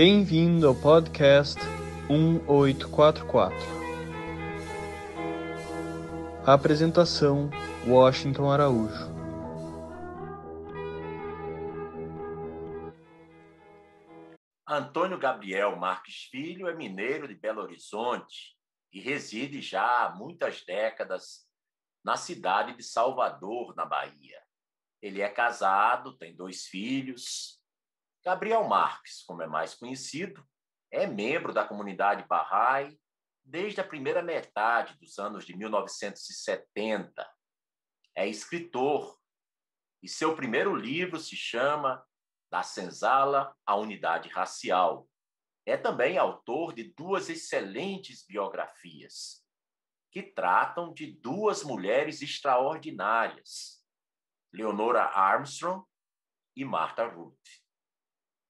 Bem-vindo ao podcast 1844. Apresentação: Washington Araújo. Antônio Gabriel Marques Filho é mineiro de Belo Horizonte e reside já há muitas décadas na cidade de Salvador, na Bahia. Ele é casado, tem dois filhos. Gabriel Marques, como é mais conhecido, é membro da comunidade Bahá'í desde a primeira metade dos anos de 1970. É escritor e seu primeiro livro se chama Da Senzala à Unidade Racial. É também autor de duas excelentes biografias que tratam de duas mulheres extraordinárias, Leonora Armstrong e Martha Ruth.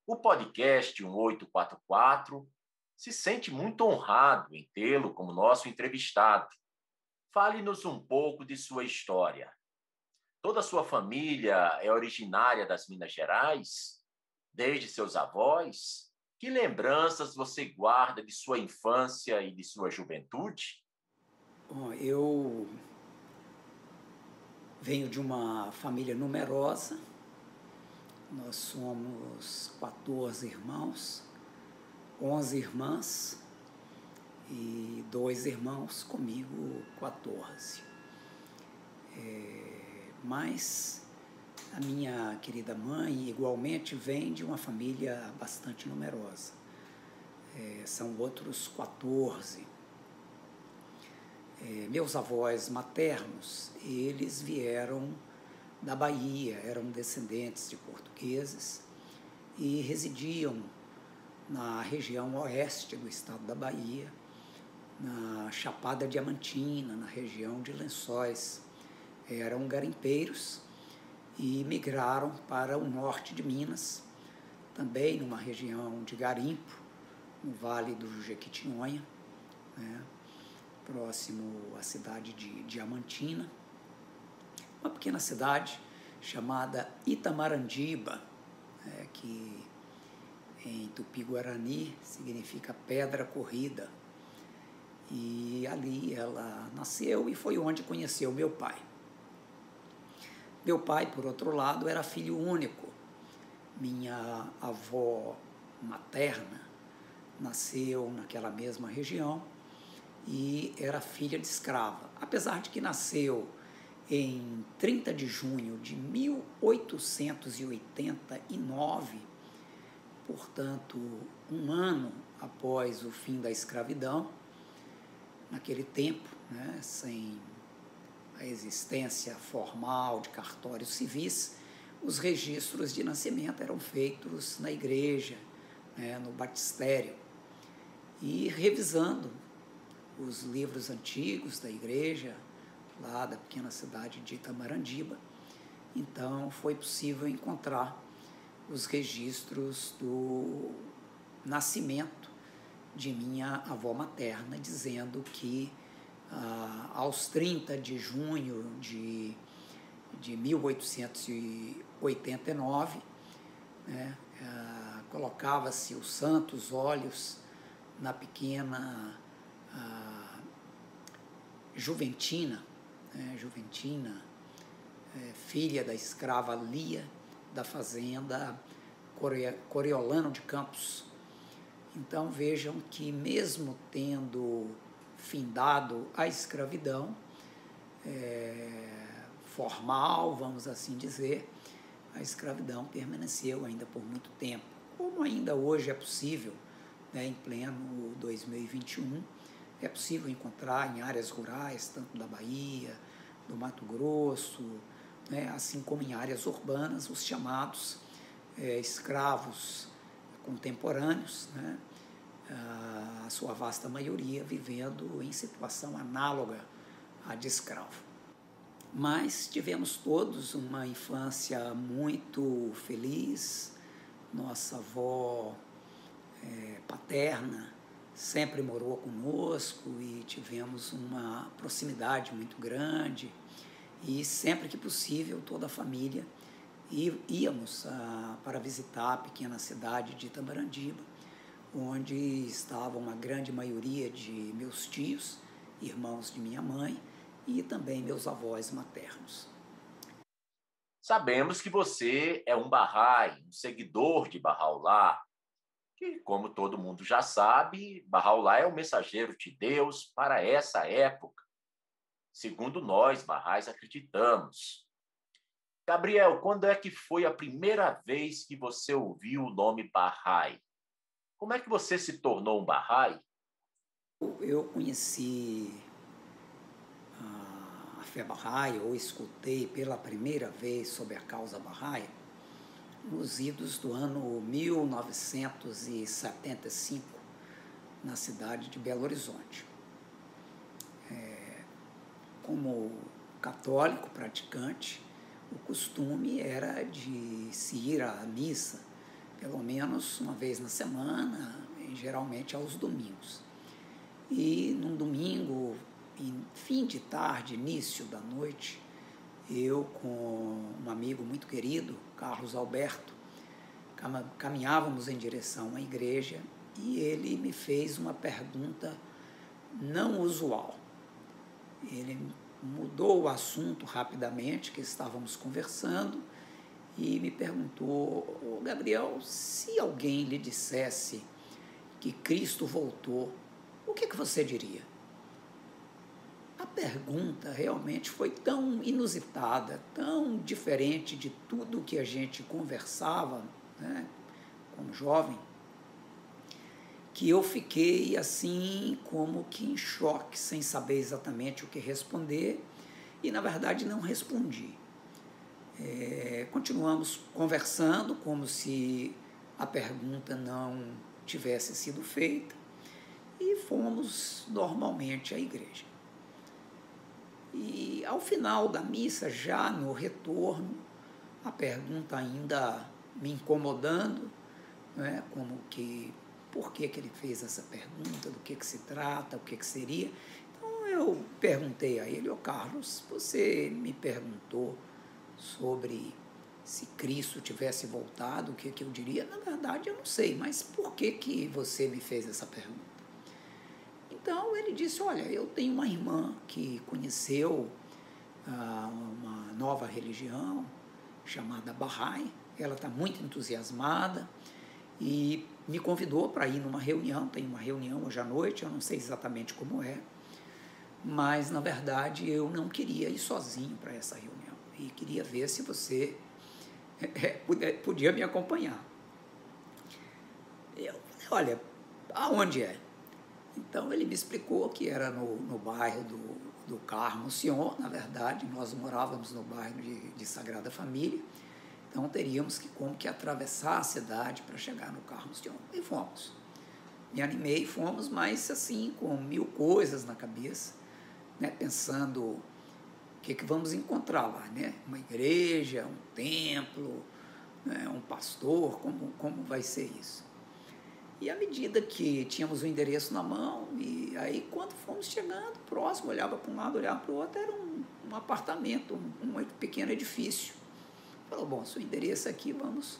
O podcast 1844 se sente muito honrado em tê-lo como nosso entrevistado. Fale-nos um pouco de sua história. Toda a sua família é originária das Minas Gerais? Desde seus avós? Que lembranças você guarda de sua infância e de sua juventude? Eu venho de uma família numerosa. Nós somos 14 irmãos, 11 irmãs e dois irmãos, comigo 14. É, mas a minha querida mãe, igualmente, vem de uma família bastante numerosa. É, são outros 14 é, meus avós maternos, eles vieram da Bahia, eram descendentes de portugueses e residiam na região oeste do estado da Bahia, na Chapada Diamantina, na região de Lençóis. Eram garimpeiros e migraram para o norte de Minas, também numa região de garimpo, no Vale do Jequitinhonha, né? próximo à cidade de Diamantina, uma pequena cidade chamada Itamarandiba, é, que em Tupi-Guarani significa pedra corrida. E ali ela nasceu e foi onde conheceu meu pai. Meu pai, por outro lado, era filho único. Minha avó materna nasceu naquela mesma região e era filha de escrava. Apesar de que nasceu em 30 de junho de 1889, portanto, um ano após o fim da escravidão, naquele tempo, né, sem a existência formal de cartórios civis, os registros de nascimento eram feitos na igreja, né, no batistério. E revisando os livros antigos da igreja, lá da pequena cidade de Itamarandiba. Então foi possível encontrar os registros do nascimento de minha avó materna, dizendo que ah, aos 30 de junho de, de 1889, né, ah, colocava-se os santos olhos na pequena a Juventina, né, Juventina, é, filha da escrava Lia, da fazenda Coriolano de Campos. Então vejam que mesmo tendo findado a escravidão é, formal, vamos assim dizer, a escravidão permaneceu ainda por muito tempo, como ainda hoje é possível, né, em pleno 2021, é possível encontrar em áreas rurais, tanto da Bahia, do Mato Grosso, né, assim como em áreas urbanas, os chamados é, escravos contemporâneos, né, a sua vasta maioria vivendo em situação análoga à de escravo. Mas tivemos todos uma infância muito feliz, nossa avó é, paterna sempre morou conosco e tivemos uma proximidade muito grande e sempre que possível toda a família íamos ah, para visitar a pequena cidade de Itabarandiba, onde estava uma grande maioria de meus tios, irmãos de minha mãe e também meus avós maternos. Sabemos que você é um Bahá'í, um seguidor de Bahá'u'lláh, que, como todo mundo já sabe, Bahá'u'lláh é o mensageiro de Deus para essa época, segundo nós, Bahá'ís, acreditamos. Gabriel, quando é que foi a primeira vez que você ouviu o nome Bahá'í? Como é que você se tornou um Bahá'í? Eu conheci a fé Bahá'í, ou escutei pela primeira vez sobre a causa Bahá'í, nos idos do ano 1975, na cidade de Belo Horizonte. Como católico praticante, o costume era de se ir à missa pelo menos uma vez na semana, geralmente aos domingos. E num domingo, fim de tarde, início da noite, eu com um amigo muito querido, Carlos Alberto, caminhávamos em direção à igreja e ele me fez uma pergunta não usual. Ele mudou o assunto rapidamente que estávamos conversando e me perguntou: Gabriel, se alguém lhe dissesse que Cristo voltou, o que, que você diria? A pergunta realmente foi tão inusitada, tão diferente de tudo que a gente conversava né, como jovem, que eu fiquei assim como que em choque, sem saber exatamente o que responder, e na verdade não respondi. É, continuamos conversando como se a pergunta não tivesse sido feita e fomos normalmente à igreja. E ao final da missa, já no retorno, a pergunta ainda me incomodando, né, como que por que, que ele fez essa pergunta, do que, que se trata, o que, que seria. Então eu perguntei a ele, ô Carlos, você me perguntou sobre se Cristo tivesse voltado, o que, que eu diria? Na verdade, eu não sei, mas por que, que você me fez essa pergunta? Então ele disse: Olha, eu tenho uma irmã que conheceu ah, uma nova religião chamada Bahá'í, ela está muito entusiasmada e me convidou para ir numa reunião. Tem uma reunião hoje à noite, eu não sei exatamente como é, mas na verdade eu não queria ir sozinho para essa reunião e queria ver se você é, podia me acompanhar. Eu olha, aonde é? Então ele me explicou que era no, no bairro do, do Carmo Sion, na verdade, nós morávamos no bairro de, de Sagrada Família, então teríamos que como que atravessar a cidade para chegar no Carmo Sion. E fomos. Me animei, fomos, mas assim, com mil coisas na cabeça, né, pensando o que, que vamos encontrar lá, né? Uma igreja, um templo, né? um pastor, como, como vai ser isso? E à medida que tínhamos o endereço na mão, e aí quando fomos chegando próximo, olhava para um lado, olhava para o outro, era um, um apartamento, um, um, pequeno edifício. Falou, bom, se o endereço aqui, vamos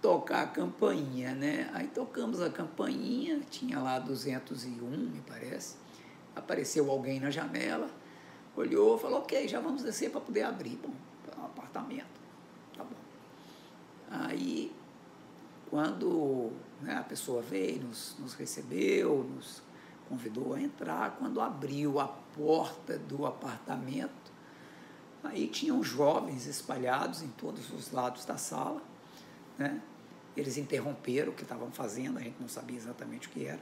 tocar a campainha, né? Aí tocamos a campainha, tinha lá 201, me parece. Apareceu alguém na janela, olhou, falou, ok, já vamos descer para poder abrir. Bom, é um apartamento. Tá bom. Aí, quando né, a pessoa veio, nos, nos recebeu, nos convidou a entrar, quando abriu a porta do apartamento, aí tinham jovens espalhados em todos os lados da sala, né? Eles interromperam o que estavam fazendo, a gente não sabia exatamente o que era.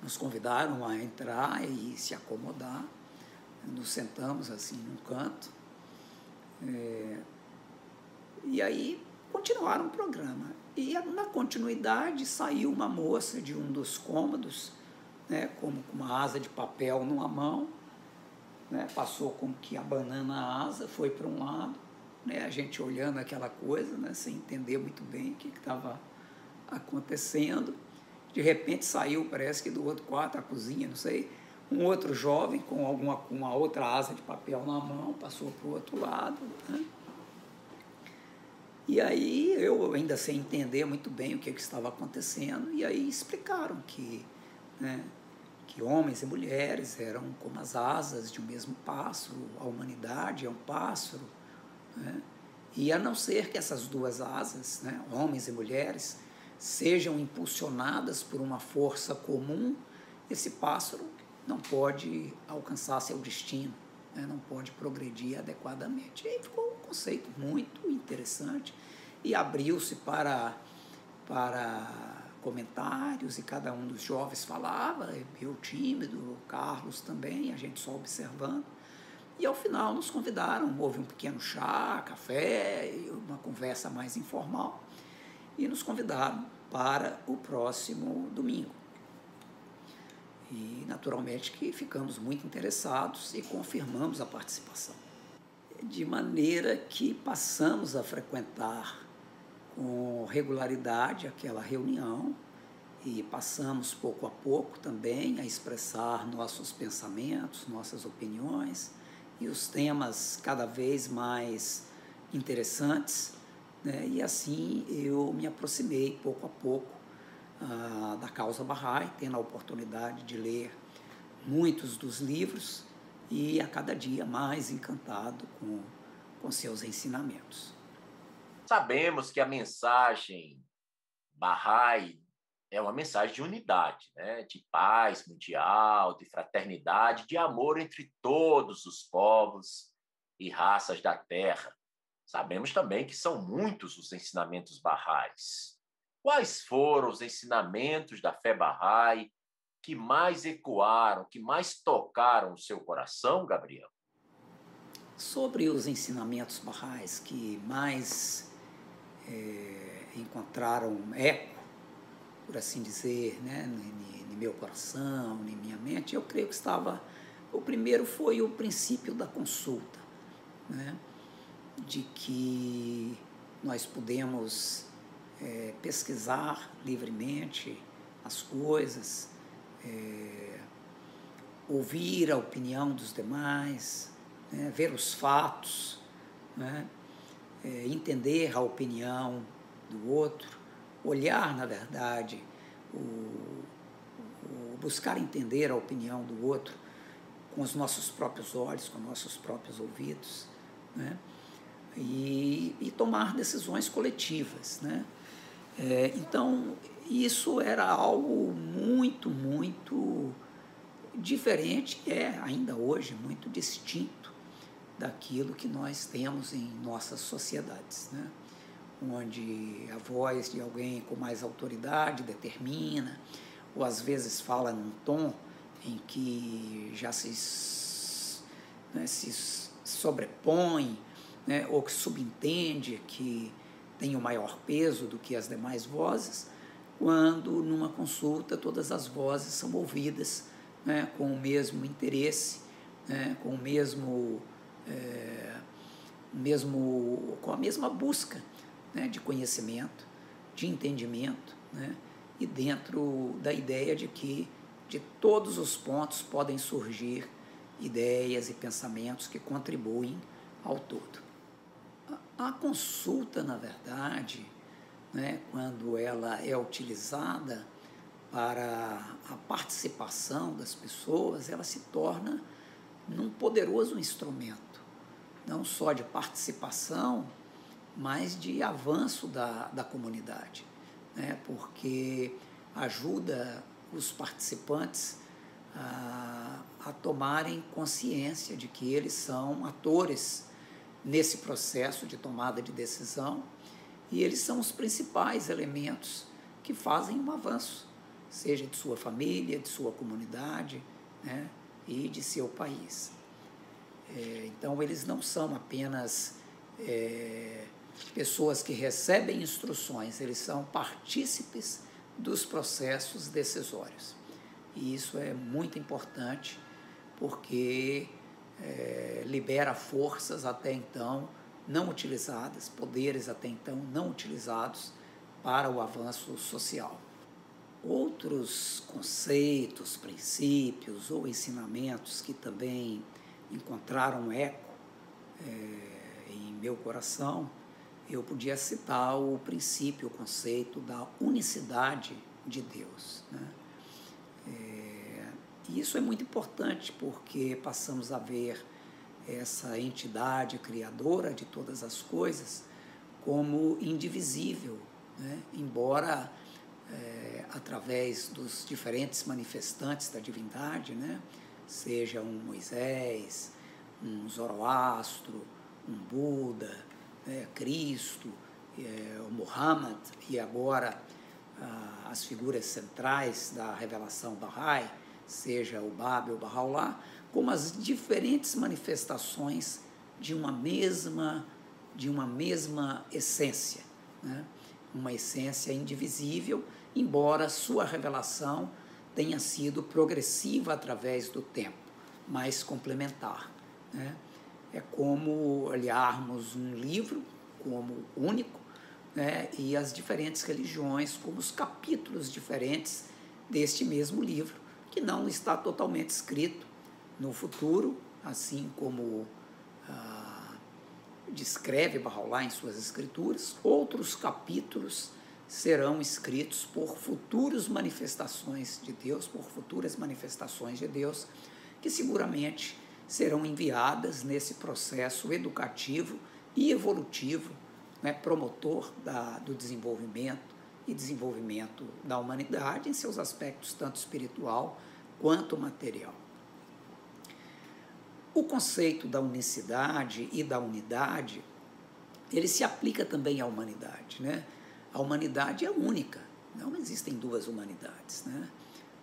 Nos convidaram a entrar e se acomodar nos sentamos assim num canto. É, e aí continuaram o programa. E na continuidade saiu uma moça de um dos cômodos, né, como com uma asa de papel numa mão, né, passou como que a asa, foi para um lado, né, a gente olhando aquela coisa, né, sem entender muito bem o que estava acontecendo. De repente saiu, parece que do outro quarto, a cozinha, não sei, um outro jovem com alguma com uma outra asa de papel na mão passou para o outro lado. Né? E aí eu ainda sem entender muito bem o que, que estava acontecendo, e aí explicaram que, né, que homens e mulheres eram como as asas de um mesmo pássaro, a humanidade é um pássaro, né, e a não ser que essas duas asas, né, homens e mulheres, sejam impulsionadas por uma força comum, esse pássaro não pode alcançar seu destino, né, não pode progredir adequadamente. E aí ficou um conceito muito interessante e abriu-se para, para comentários e cada um dos jovens falava, eu tímido, o Carlos também, a gente só observando. E ao final nos convidaram, houve um pequeno chá, café, uma conversa mais informal, e nos convidaram para o próximo domingo. E naturalmente que ficamos muito interessados e confirmamos a participação. De maneira que passamos a frequentar com regularidade aquela reunião e passamos pouco a pouco também a expressar nossos pensamentos, nossas opiniões e os temas cada vez mais interessantes. Né? E assim eu me aproximei pouco a pouco ah, da causa Bahá'í, tendo a oportunidade de ler muitos dos livros e a cada dia mais encantado com, com seus ensinamentos. Sabemos que a mensagem Bahá'í é uma mensagem de unidade, né? de paz mundial, de fraternidade, de amor entre todos os povos e raças da Terra. Sabemos também que são muitos os ensinamentos barrais. Quais foram os ensinamentos da fé Bahá'í que mais ecoaram, que mais tocaram o seu coração, Gabriel? Sobre os ensinamentos barrais que mais é, encontraram eco por assim dizer, né, no, meu coração, em minha mente, eu creio que estava. O primeiro foi o princípio da consulta, né, de que nós podemos é, pesquisar livremente as coisas, é, ouvir a opinião dos demais, né, ver os fatos, né, é, entender a opinião do outro olhar, na verdade, o, o buscar entender a opinião do outro com os nossos próprios olhos, com nossos próprios ouvidos, né? e, e tomar decisões coletivas. Né? É, então, isso era algo muito, muito diferente, é ainda hoje muito distinto daquilo que nós temos em nossas sociedades. Né? onde a voz de alguém com mais autoridade determina, ou às vezes fala num tom em que já se, né, se sobrepõe, né, ou que subentende que tem o um maior peso do que as demais vozes, quando numa consulta todas as vozes são ouvidas né, com o mesmo interesse, né, com o mesmo, é, mesmo, com a mesma busca né, de conhecimento, de entendimento, né, e dentro da ideia de que de todos os pontos podem surgir ideias e pensamentos que contribuem ao todo. A, a consulta, na verdade, né, quando ela é utilizada para a participação das pessoas, ela se torna um poderoso instrumento, não só de participação, mas de avanço da, da comunidade, né? porque ajuda os participantes a, a tomarem consciência de que eles são atores nesse processo de tomada de decisão e eles são os principais elementos que fazem um avanço, seja de sua família, de sua comunidade né, e de seu país. É, então, eles não são apenas é, pessoas que recebem instruções, eles são partícipes dos processos decisórios. E isso é muito importante porque é, libera forças até então não utilizadas, poderes até então não utilizados para o avanço social. Outros conceitos, princípios ou ensinamentos que também encontraram eco é, em meu coração eu podia citar o princípio, o conceito da unicidade de Deus. Né? É, e isso é muito importante porque passamos a ver essa entidade criadora de todas as coisas como indivisível, né? embora é, através dos diferentes manifestantes da divindade, né? Seja um Moisés, um Zoroastro, um Buda, né? Cristo, é, o Muhammad e agora ah, as figuras centrais da revelação Bahá'í, seja o Bab ou Bahá'u'lláh, como as diferentes manifestações de uma mesma de uma mesma essência, né? uma essência indivisível, embora sua revelação tenha sido progressiva através do tempo, mas complementar. Né? É como olharmos um livro como único né? e as diferentes religiões como os capítulos diferentes deste mesmo livro, que não está totalmente escrito no futuro, assim como ah, descreve Bahá'u'lláh em suas escrituras, outros capítulos serão escritos por futuras manifestações de Deus, por futuras manifestações de Deus, que seguramente serão enviadas nesse processo educativo e evolutivo, né, promotor da, do desenvolvimento e desenvolvimento da humanidade em seus aspectos tanto espiritual quanto material. O conceito da unicidade e da unidade, ele se aplica também à humanidade, né? A humanidade é única, não existem duas humanidades, né?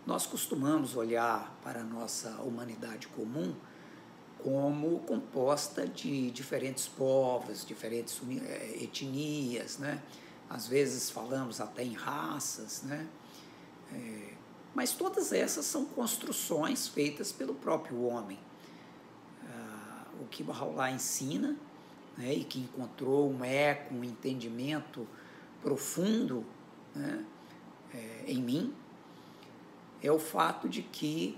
Nós costumamos olhar para a nossa humanidade comum como composta de diferentes povos, diferentes eh, etnias, né? Às vezes falamos até em raças, né? É, mas todas essas são construções feitas pelo próprio homem o que Bahá'u'lláh ensina, né, e que encontrou um eco, um entendimento profundo né, é, em mim, é o fato de que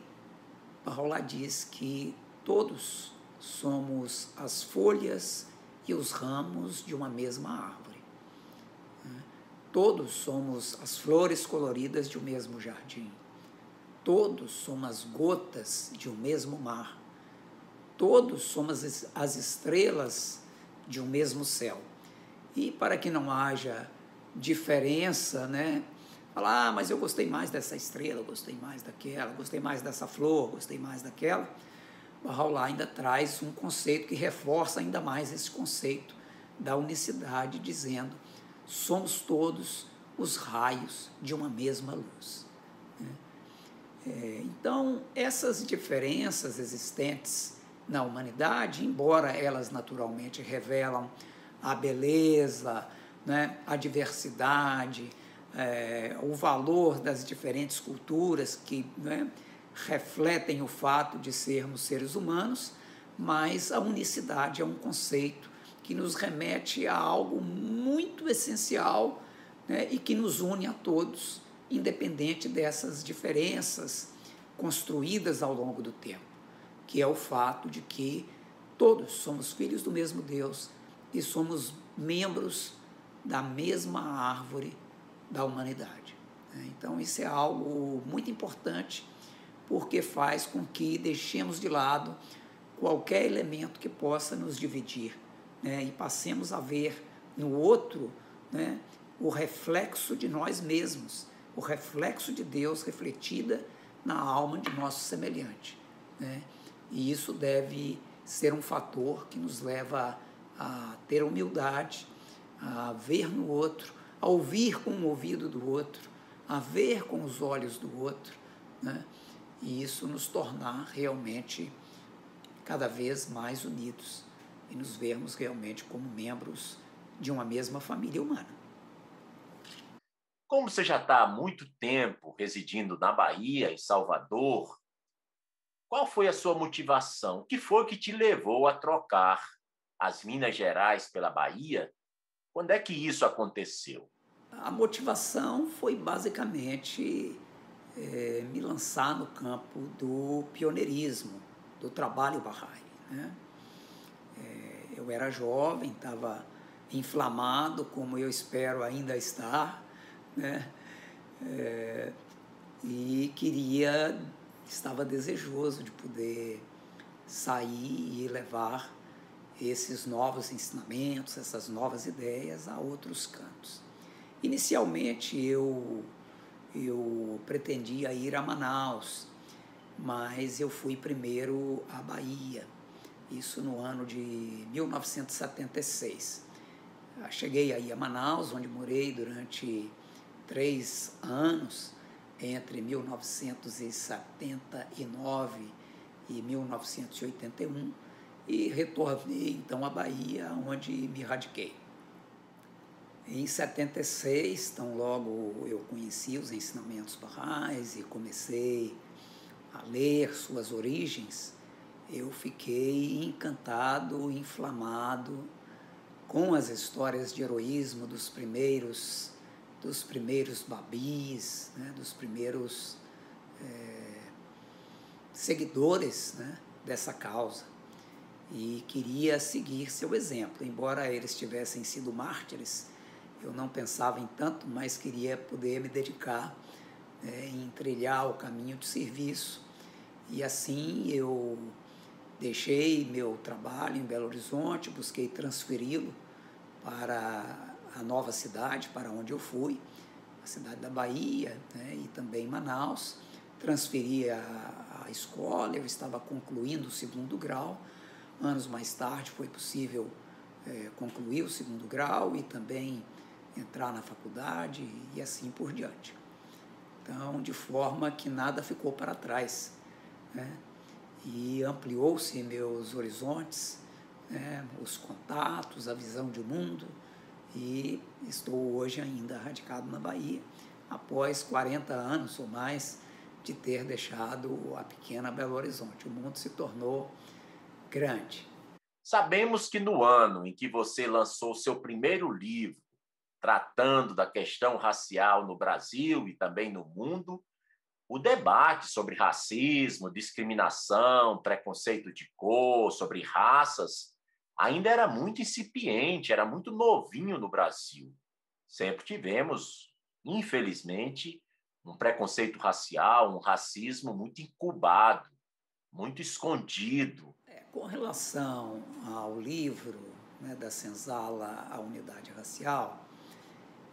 Bahá'u'lláh diz que todos somos as folhas e os ramos de uma mesma árvore. Né. Todos somos as flores coloridas de um mesmo jardim. Todos somos as gotas de um mesmo mar todos somos as estrelas de um mesmo céu. E para que não haja diferença, né? Falar, ah, mas eu gostei mais dessa estrela, gostei mais daquela, gostei mais dessa flor, gostei mais daquela. Bahá'u'lláh ainda traz um conceito que reforça ainda mais esse conceito da unicidade, dizendo: somos todos os raios de uma mesma luz. Né? É, então, essas diferenças existentes na humanidade, embora elas naturalmente revelam a beleza, né, a diversidade, é, o valor das diferentes culturas que né, refletem o fato de sermos seres humanos, mas a unicidade é um conceito que nos remete a algo muito essencial né, e que nos une a todos, independente dessas diferenças construídas ao longo do tempo que é o fato de que todos somos filhos do mesmo Deus e somos membros da mesma árvore da humanidade. Né? Então, isso é algo muito importante, porque faz com que deixemos de lado qualquer elemento que possa nos dividir né? e passemos a ver no outro né? o reflexo de nós mesmos, o reflexo de Deus refletida na alma de nosso semelhante. Né? E isso deve ser um fator que nos leva a ter humildade, a ver no outro, a ouvir com o ouvido do outro, a ver com os olhos do outro, né? e isso nos tornar realmente cada vez mais unidos e nos vermos realmente como membros de uma mesma família humana. Como você já está há muito tempo residindo na Bahia, em Salvador, qual foi a sua motivação? O que foi que te levou a trocar as Minas Gerais pela Bahia? Quando é que isso aconteceu? A motivação foi basicamente é, me lançar no campo do pioneirismo, do trabalho Bahá'í. Né? É, eu era jovem, estava inflamado, como eu espero ainda estar, né? É, e queria, estava desejoso de poder sair e levar esses novos ensinamentos, essas novas ideias a outros cantos. Inicialmente eu eu pretendia ir a Manaus, mas eu fui primeiro à Bahia, isso no ano de 1976. Cheguei aí a Manaus, onde morei durante três anos, entre 1979 e 1981, e retornei então à Bahia, onde me radiquei. Em 76, então logo eu conheci os ensinamentos barrais e comecei a ler suas origens, eu fiquei encantado, inflamado com as histórias de heroísmo dos primeiros, dos primeiros babis, né, dos primeiros é, seguidores né, dessa causa e queria seguir seu exemplo. Embora eles tivessem sido mártires, eu não pensava em tanto, mas queria poder me dedicar é, em trilhar o caminho de serviço. E assim eu deixei meu trabalho em Belo Horizonte, busquei transferi-lo para a nova cidade, para onde eu fui, a cidade da Bahia né, e também Manaus. Transferi a, a escola, eu estava concluindo o segundo grau. Anos mais tarde foi possível é, concluir o segundo grau e também entrar na faculdade e assim por diante. Então, de forma que nada ficou para trás. Né? e ampliou-se meus horizontes, né, os contatos, a visão de mundo e estou hoje ainda radicado na Bahia, após 40 anos ou mais de ter deixado a pequena Belo Horizonte. O mundo se tornou grande. Sabemos que no ano em que você lançou seu primeiro livro, tratando da questão racial no Brasil e também no mundo, o debate sobre racismo, discriminação, preconceito de cor, sobre raças, ainda era muito incipiente, era muito novinho no Brasil. Sempre tivemos, infelizmente, um preconceito racial, um racismo muito incubado, muito escondido. Com relação ao livro né, da Senzala, A Unidade Racial,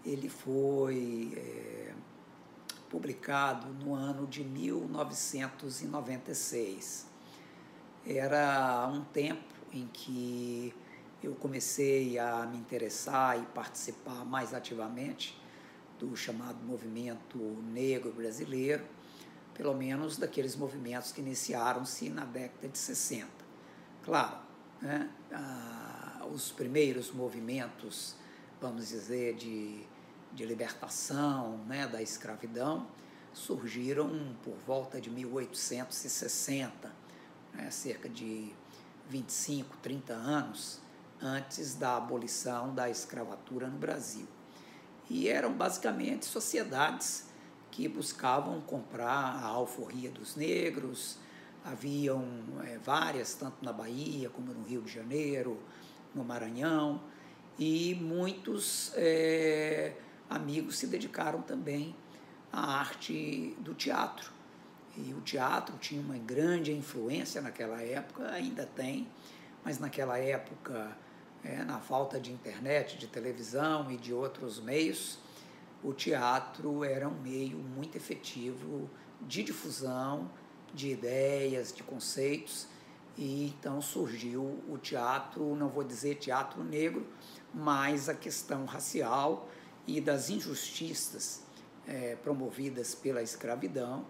ele foi. É publicado no ano de 1996. Era um tempo em que eu comecei a me interessar e participar mais ativamente do chamado movimento negro brasileiro, pelo menos daqueles movimentos que iniciaram-se na década de 60. Claro, né, ah, os primeiros movimentos, vamos dizer, de de libertação né, da escravidão surgiram por volta de 1860, né, cerca de 25, 30 anos antes da abolição da escravatura no Brasil. E eram basicamente sociedades que buscavam comprar a alforria dos negros, haviam é, várias, tanto na Bahia como no Rio de Janeiro, no Maranhão, e muitos. É, amigos se dedicaram também à arte do teatro. E o teatro tinha uma grande influência naquela época, ainda tem, mas naquela época, é, na falta de internet, de televisão e de outros meios, o teatro era um meio muito efetivo de difusão de ideias, de conceitos, e então surgiu o teatro, não vou dizer teatro negro, mas a questão racial e das injustiças é, promovidas pela escravidão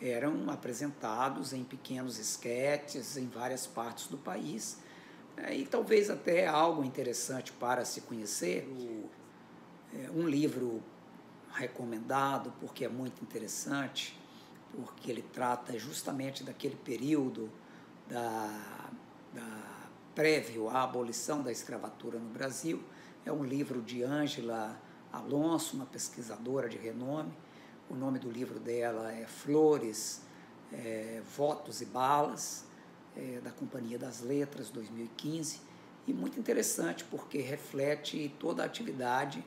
eram apresentados em pequenos esquetes em várias partes do país. É, e talvez até algo interessante para se conhecer, o, é, um livro recomendado porque é muito interessante, porque ele trata justamente daquele período da, da prévio à abolição da escravatura no Brasil. É um livro de Ângela Alonso, uma pesquisadora de renome. O nome do livro dela é Flores, é, Votos e Balas, é, da Companhia das Letras, 2015. e muito interessante porque reflete toda a atividade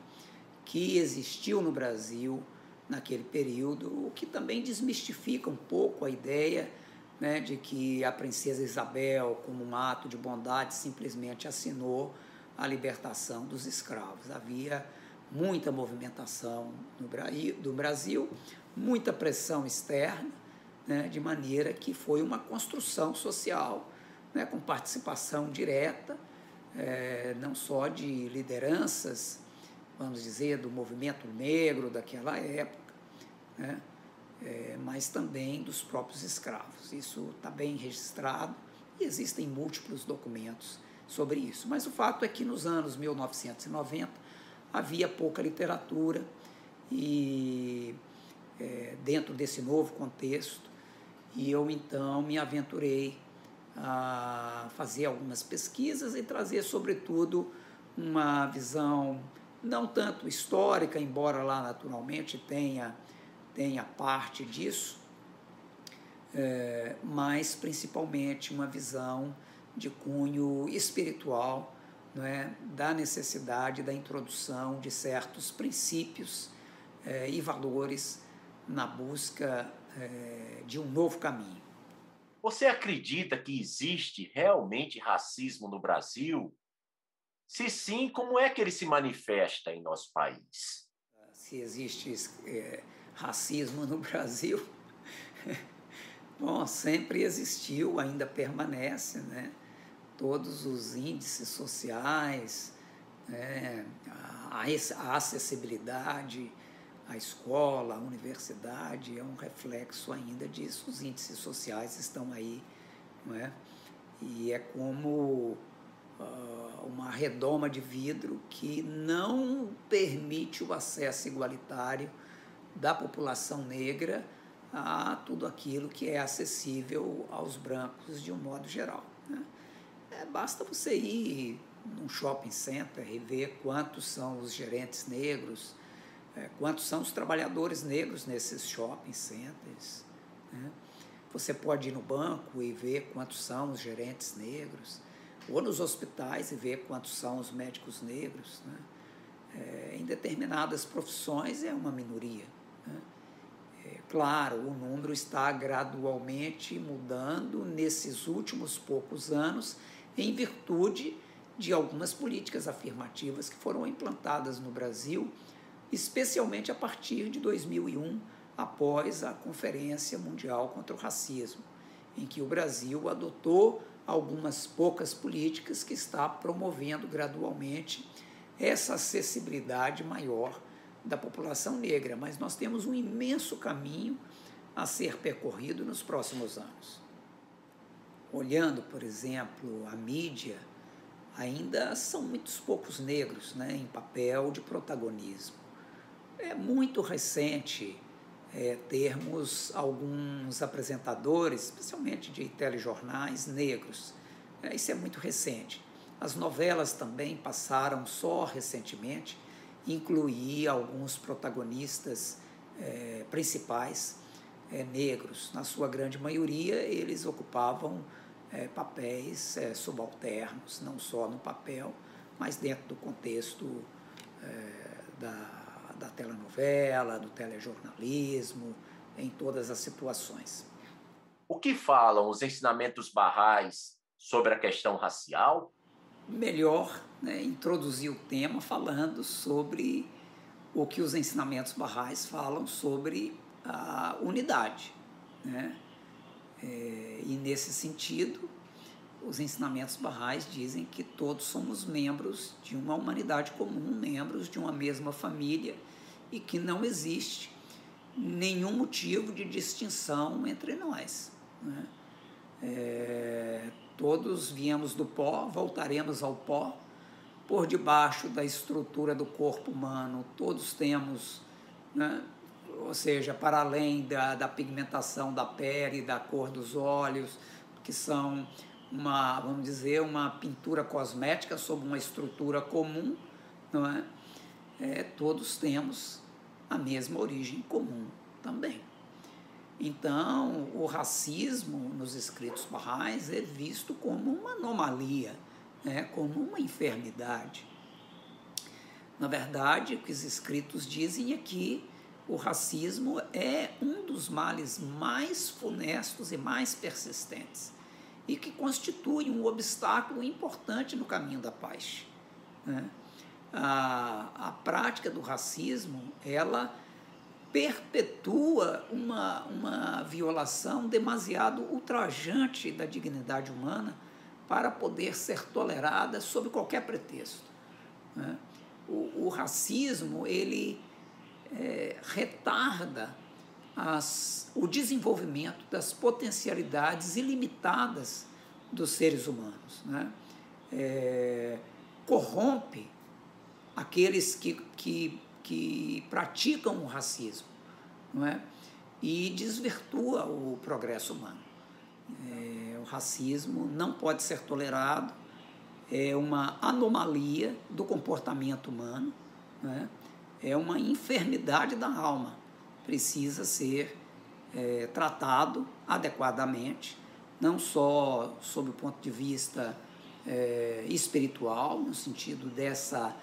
que existiu no Brasil naquele período, o que também desmistifica um pouco a ideia né, de que a princesa Isabel, como um ato de bondade, simplesmente assinou a libertação dos escravos. Havia muita movimentação do Brasil, muita pressão externa, né, de maneira que foi uma construção social né, com participação direta, é, não só de lideranças, vamos dizer, do movimento negro daquela época, né, é, mas também dos próprios escravos. Isso está bem registrado e existem múltiplos documentos sobre isso. Mas o fato é que nos anos 1990 havia pouca literatura e é, dentro desse novo contexto e eu então me aventurei a fazer algumas pesquisas e trazer sobretudo uma visão não tanto histórica, embora lá naturalmente tenha tenha parte disso, é, mas principalmente uma visão de cunho espiritual, não é, da necessidade da introdução de certos princípios é, e valores na busca é, de um novo caminho. Você acredita que existe realmente racismo no Brasil? Se sim, como é que ele se manifesta em nosso país? Se existe é, racismo no Brasil, bom, sempre existiu, ainda permanece, né? Todos os índices sociais, né? a acessibilidade à escola, à universidade, é um reflexo ainda disso. Os índices sociais estão aí, não é? E é como uh, uma redoma de vidro que não permite o acesso igualitário da população negra a tudo aquilo que é acessível aos brancos de um modo geral. Né? É, basta você ir num shopping center e ver quantos são os gerentes negros, é, quantos são os trabalhadores negros nesses shopping centers. Né? Você pode ir no banco e ver quantos são os gerentes negros, ou nos hospitais e ver quantos são os médicos negros. Né? É, em determinadas profissões é uma minoria. Claro, o número está gradualmente mudando nesses últimos poucos anos, em virtude de algumas políticas afirmativas que foram implantadas no Brasil, especialmente a partir de 2001, após a Conferência Mundial contra o Racismo, em que o Brasil adotou algumas poucas políticas que está promovendo gradualmente essa acessibilidade maior da população negra, mas nós temos um imenso caminho a ser percorrido nos próximos anos. Olhando, por exemplo, a mídia, ainda são muitos poucos negros né, em papel de protagonismo. É muito recente é, termos alguns apresentadores, especialmente de telejornais, negros. É, isso é muito recente. As novelas também passaram só recentemente incluir alguns protagonistas é, principais é, negros. Na sua grande maioria, eles ocupavam é, papéis subalternos, não só no papel, mas dentro do contexto da, da telenovela, do telejornalismo, em todas as situações. O que falam os ensinamentos barrais sobre a questão racial? Melhor né, introduzir o tema falando sobre o que os ensinamentos barrais falam sobre a unidade. Né? É, e nesse sentido, os ensinamentos barrais dizem que todos somos membros de uma humanidade comum, membros de uma mesma família e que não existe nenhum motivo de distinção entre nós. Né? É, Todos viemos do pó, voltaremos ao pó. Por debaixo da estrutura do corpo humano, todos temos, né? ou seja, para além da, da pigmentação da pele, da cor dos olhos, que são uma, vamos dizer, uma pintura cosmética sobre uma estrutura comum, não é? é todos temos a mesma origem comum também. Então, o racismo nos escritos barrais é visto como uma anomalia né, como uma enfermidade. Na verdade, o que os escritos dizem é que o racismo é um dos males mais funestos e mais persistentes e que constitui um obstáculo importante no caminho da paz. Né? A, a prática do racismo, ela perpetua uma, uma violação demasiado ultrajante da dignidade humana para poder ser tolerada sob qualquer pretexto. Né? O, o, racismo ele é, retarda as, o desenvolvimento das potencialidades ilimitadas dos seres humanos, né? É, corrompe aqueles que, que que praticam o racismo não é? e desvirtua o progresso humano. É, o racismo não pode ser tolerado, é uma anomalia do comportamento humano, é? é uma enfermidade da alma, precisa ser é, tratado adequadamente, não só sob o ponto de vista é, espiritual, no sentido dessa,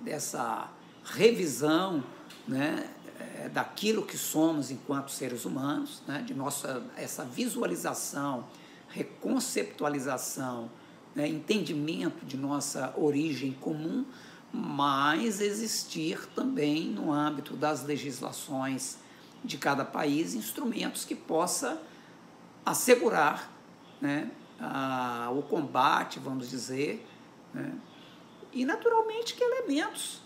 dessa revisão né, é, daquilo que somos enquanto seres humanos, né, de nossa essa visualização, reconceptualização, né, entendimento de nossa origem comum, mas existir também no âmbito das legislações de cada país instrumentos que possa assegurar né, a, o combate, vamos dizer, né, e naturalmente que elementos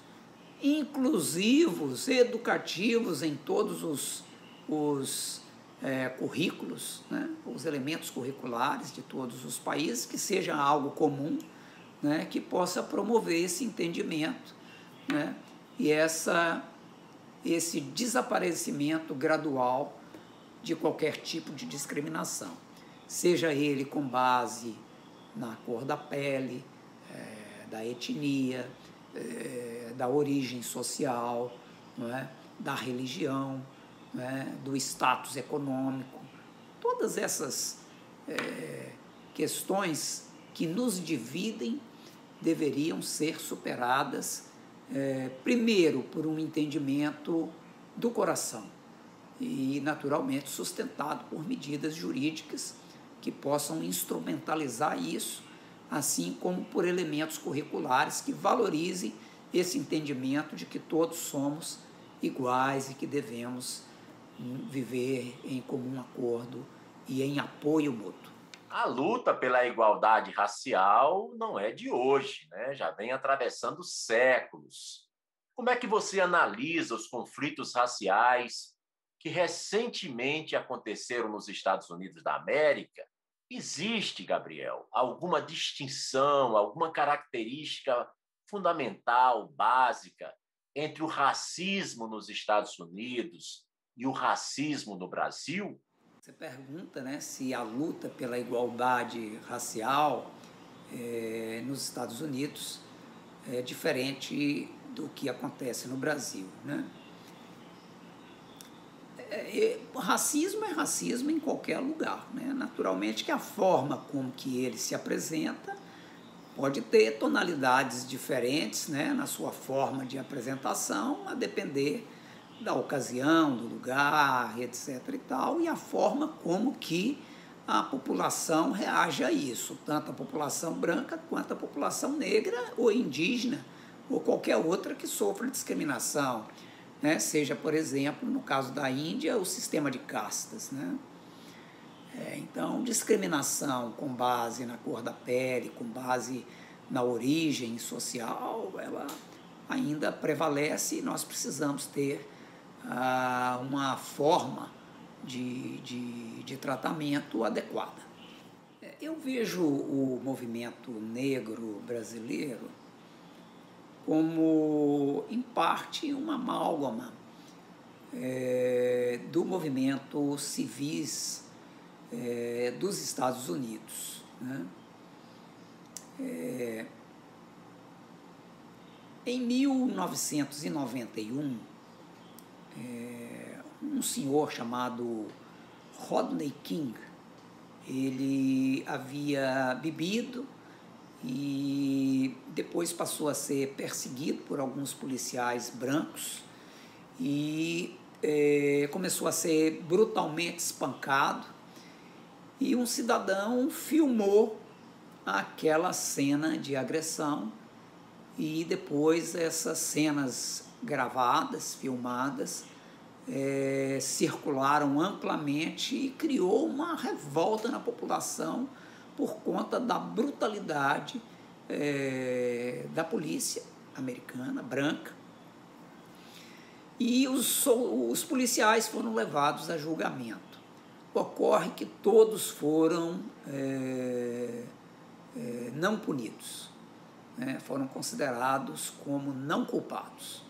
inclusivos, educativos em todos os, os é, currículos, né, os elementos curriculares de todos os países, que seja algo comum, né, que possa promover esse entendimento né, e essa, esse desaparecimento gradual de qualquer tipo de discriminação, seja ele com base na cor da pele, é, da etnia, é, da origem social, não é? da religião, não é? do status econômico. Todas essas é, questões que nos dividem deveriam ser superadas, é, primeiro, por um entendimento do coração e, naturalmente, sustentado por medidas jurídicas que possam instrumentalizar isso assim como por elementos curriculares que valorizem esse entendimento de que todos somos iguais e que devemos viver em comum acordo e em apoio mútuo. A luta pela igualdade racial não é de hoje, né? já vem atravessando séculos. Como é que você analisa os conflitos raciais que recentemente aconteceram nos Estados Unidos da América Existe, Gabriel, alguma distinção, alguma característica fundamental, básica, entre o racismo nos Estados Unidos e o racismo no Brasil? Você pergunta né, se a luta pela igualdade racial é, nos Estados Unidos é diferente do que acontece no Brasil. Né? É, racismo é racismo em qualquer lugar. Né? Naturalmente que a forma como que ele se apresenta pode ter tonalidades diferentes né, na sua forma de apresentação, a depender da ocasião, do lugar, etc. e tal, e a forma como que a população reage a isso, tanto a população branca quanto a população negra ou indígena ou qualquer outra que sofra discriminação né? seja, por exemplo, no caso da Índia, o sistema de castas. Né? É, então, discriminação com base na cor da pele, com base na origem social, ela ainda prevalece e nós precisamos ter ah, uma forma de, de, de tratamento adequada. É, eu vejo o movimento negro brasileiro como, em parte, uma amálgama é, do movimento civis é, dos Estados Unidos. Né? É, em 1991, é, um senhor chamado Rodney King, ele havia bebido e depois passou a ser perseguido por alguns policiais brancos e é, começou a ser brutalmente espancado. E um cidadão filmou aquela cena de agressão e depois essas cenas gravadas, filmadas, é, circularam amplamente e criou uma revolta na população por conta da brutalidade é, da polícia americana, branca. E os, os policiais foram levados a julgamento. Ocorre que todos foram é, é, não punidos, né? foram considerados como não culpados.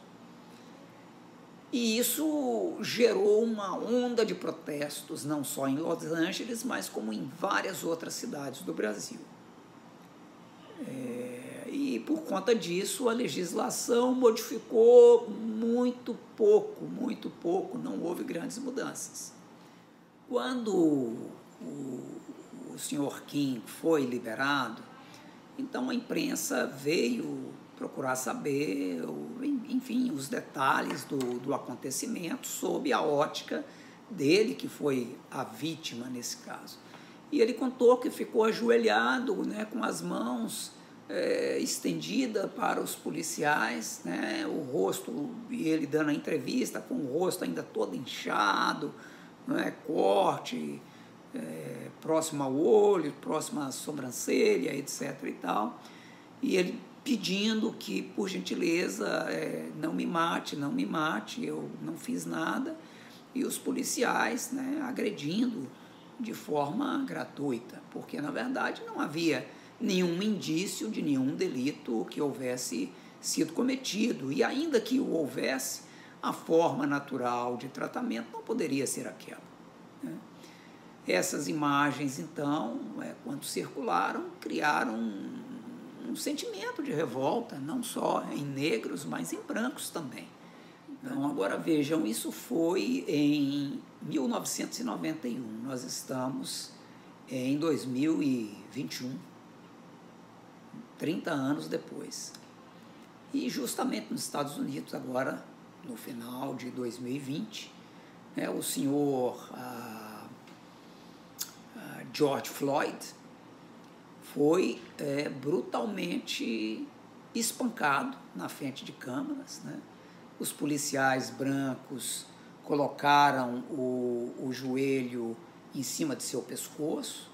E isso gerou uma onda de protestos, não só em Los Angeles, mas como em várias outras cidades do Brasil. É, e por conta disso, a legislação modificou muito pouco, muito pouco, não houve grandes mudanças. Quando o, o senhor Kim foi liberado, então a imprensa veio procurar saber, enfim, os detalhes do, do acontecimento sob a ótica dele, que foi a vítima nesse caso. E ele contou que ficou ajoelhado, né, com as mãos é, estendidas para os policiais, né, o rosto, e ele dando a entrevista com o rosto ainda todo inchado, né, corte é, próximo ao olho, próximo à sobrancelha, etc. e tal. E ele pedindo que, por gentileza, é, não me mate, não me mate, eu não fiz nada, e os policiais né, agredindo de forma gratuita, porque na verdade não havia nenhum indício de nenhum delito que houvesse sido cometido, e ainda que o houvesse, a forma natural de tratamento não poderia ser aquela. Né? Essas imagens, então, é, quando circularam, criaram um sentimento de revolta, não só em negros, mas em brancos também. Então, agora vejam, isso foi em 1991, nós estamos em 2021, 30 anos depois. E justamente nos Estados Unidos, agora, no final de 2020, né, o senhor ah, ah, George Floyd, foi é, brutalmente espancado na frente de câmaras. Né? Os policiais brancos colocaram o, o joelho em cima de seu pescoço,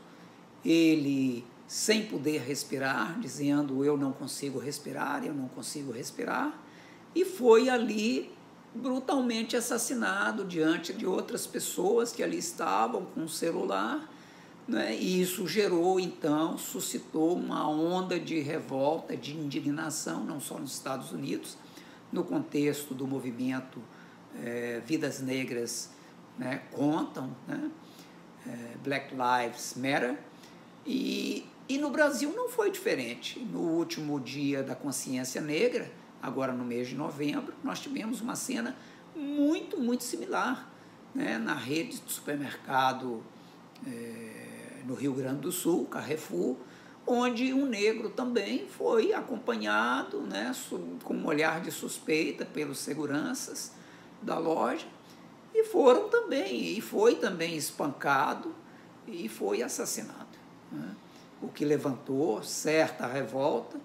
ele sem poder respirar, dizendo eu não consigo respirar, eu não consigo respirar, e foi ali brutalmente assassinado diante de outras pessoas que ali estavam com o celular né? E isso gerou, então, suscitou uma onda de revolta, de indignação, não só nos Estados Unidos, no contexto do movimento é, Vidas Negras né, Contam, né? É, Black Lives Matter, e, e no Brasil não foi diferente. No último dia da consciência negra, agora no mês de novembro, nós tivemos uma cena muito, muito similar né, na rede de supermercado. É, no Rio Grande do Sul, Carrefour, onde um negro também foi acompanhado né, com um olhar de suspeita pelos seguranças da loja e foram também, e foi também espancado e foi assassinado. Né? O que levantou certa revolta,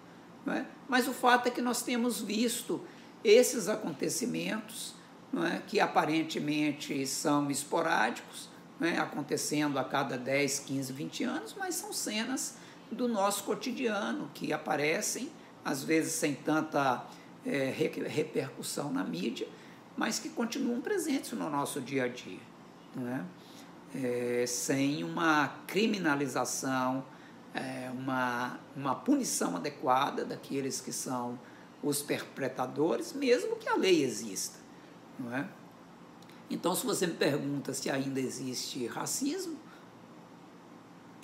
né? mas o fato é que nós temos visto esses acontecimentos é, que aparentemente são esporádicos, né, acontecendo a cada 10, 15, 20 anos, mas são cenas do nosso cotidiano que aparecem, às vezes sem tanta é, repercussão na mídia, mas que continuam presentes no nosso dia a dia, né? é, sem uma criminalização, é, uma, uma punição adequada daqueles que são os perpetradores, mesmo que a lei exista. Não é? Então, se você me pergunta se ainda existe racismo,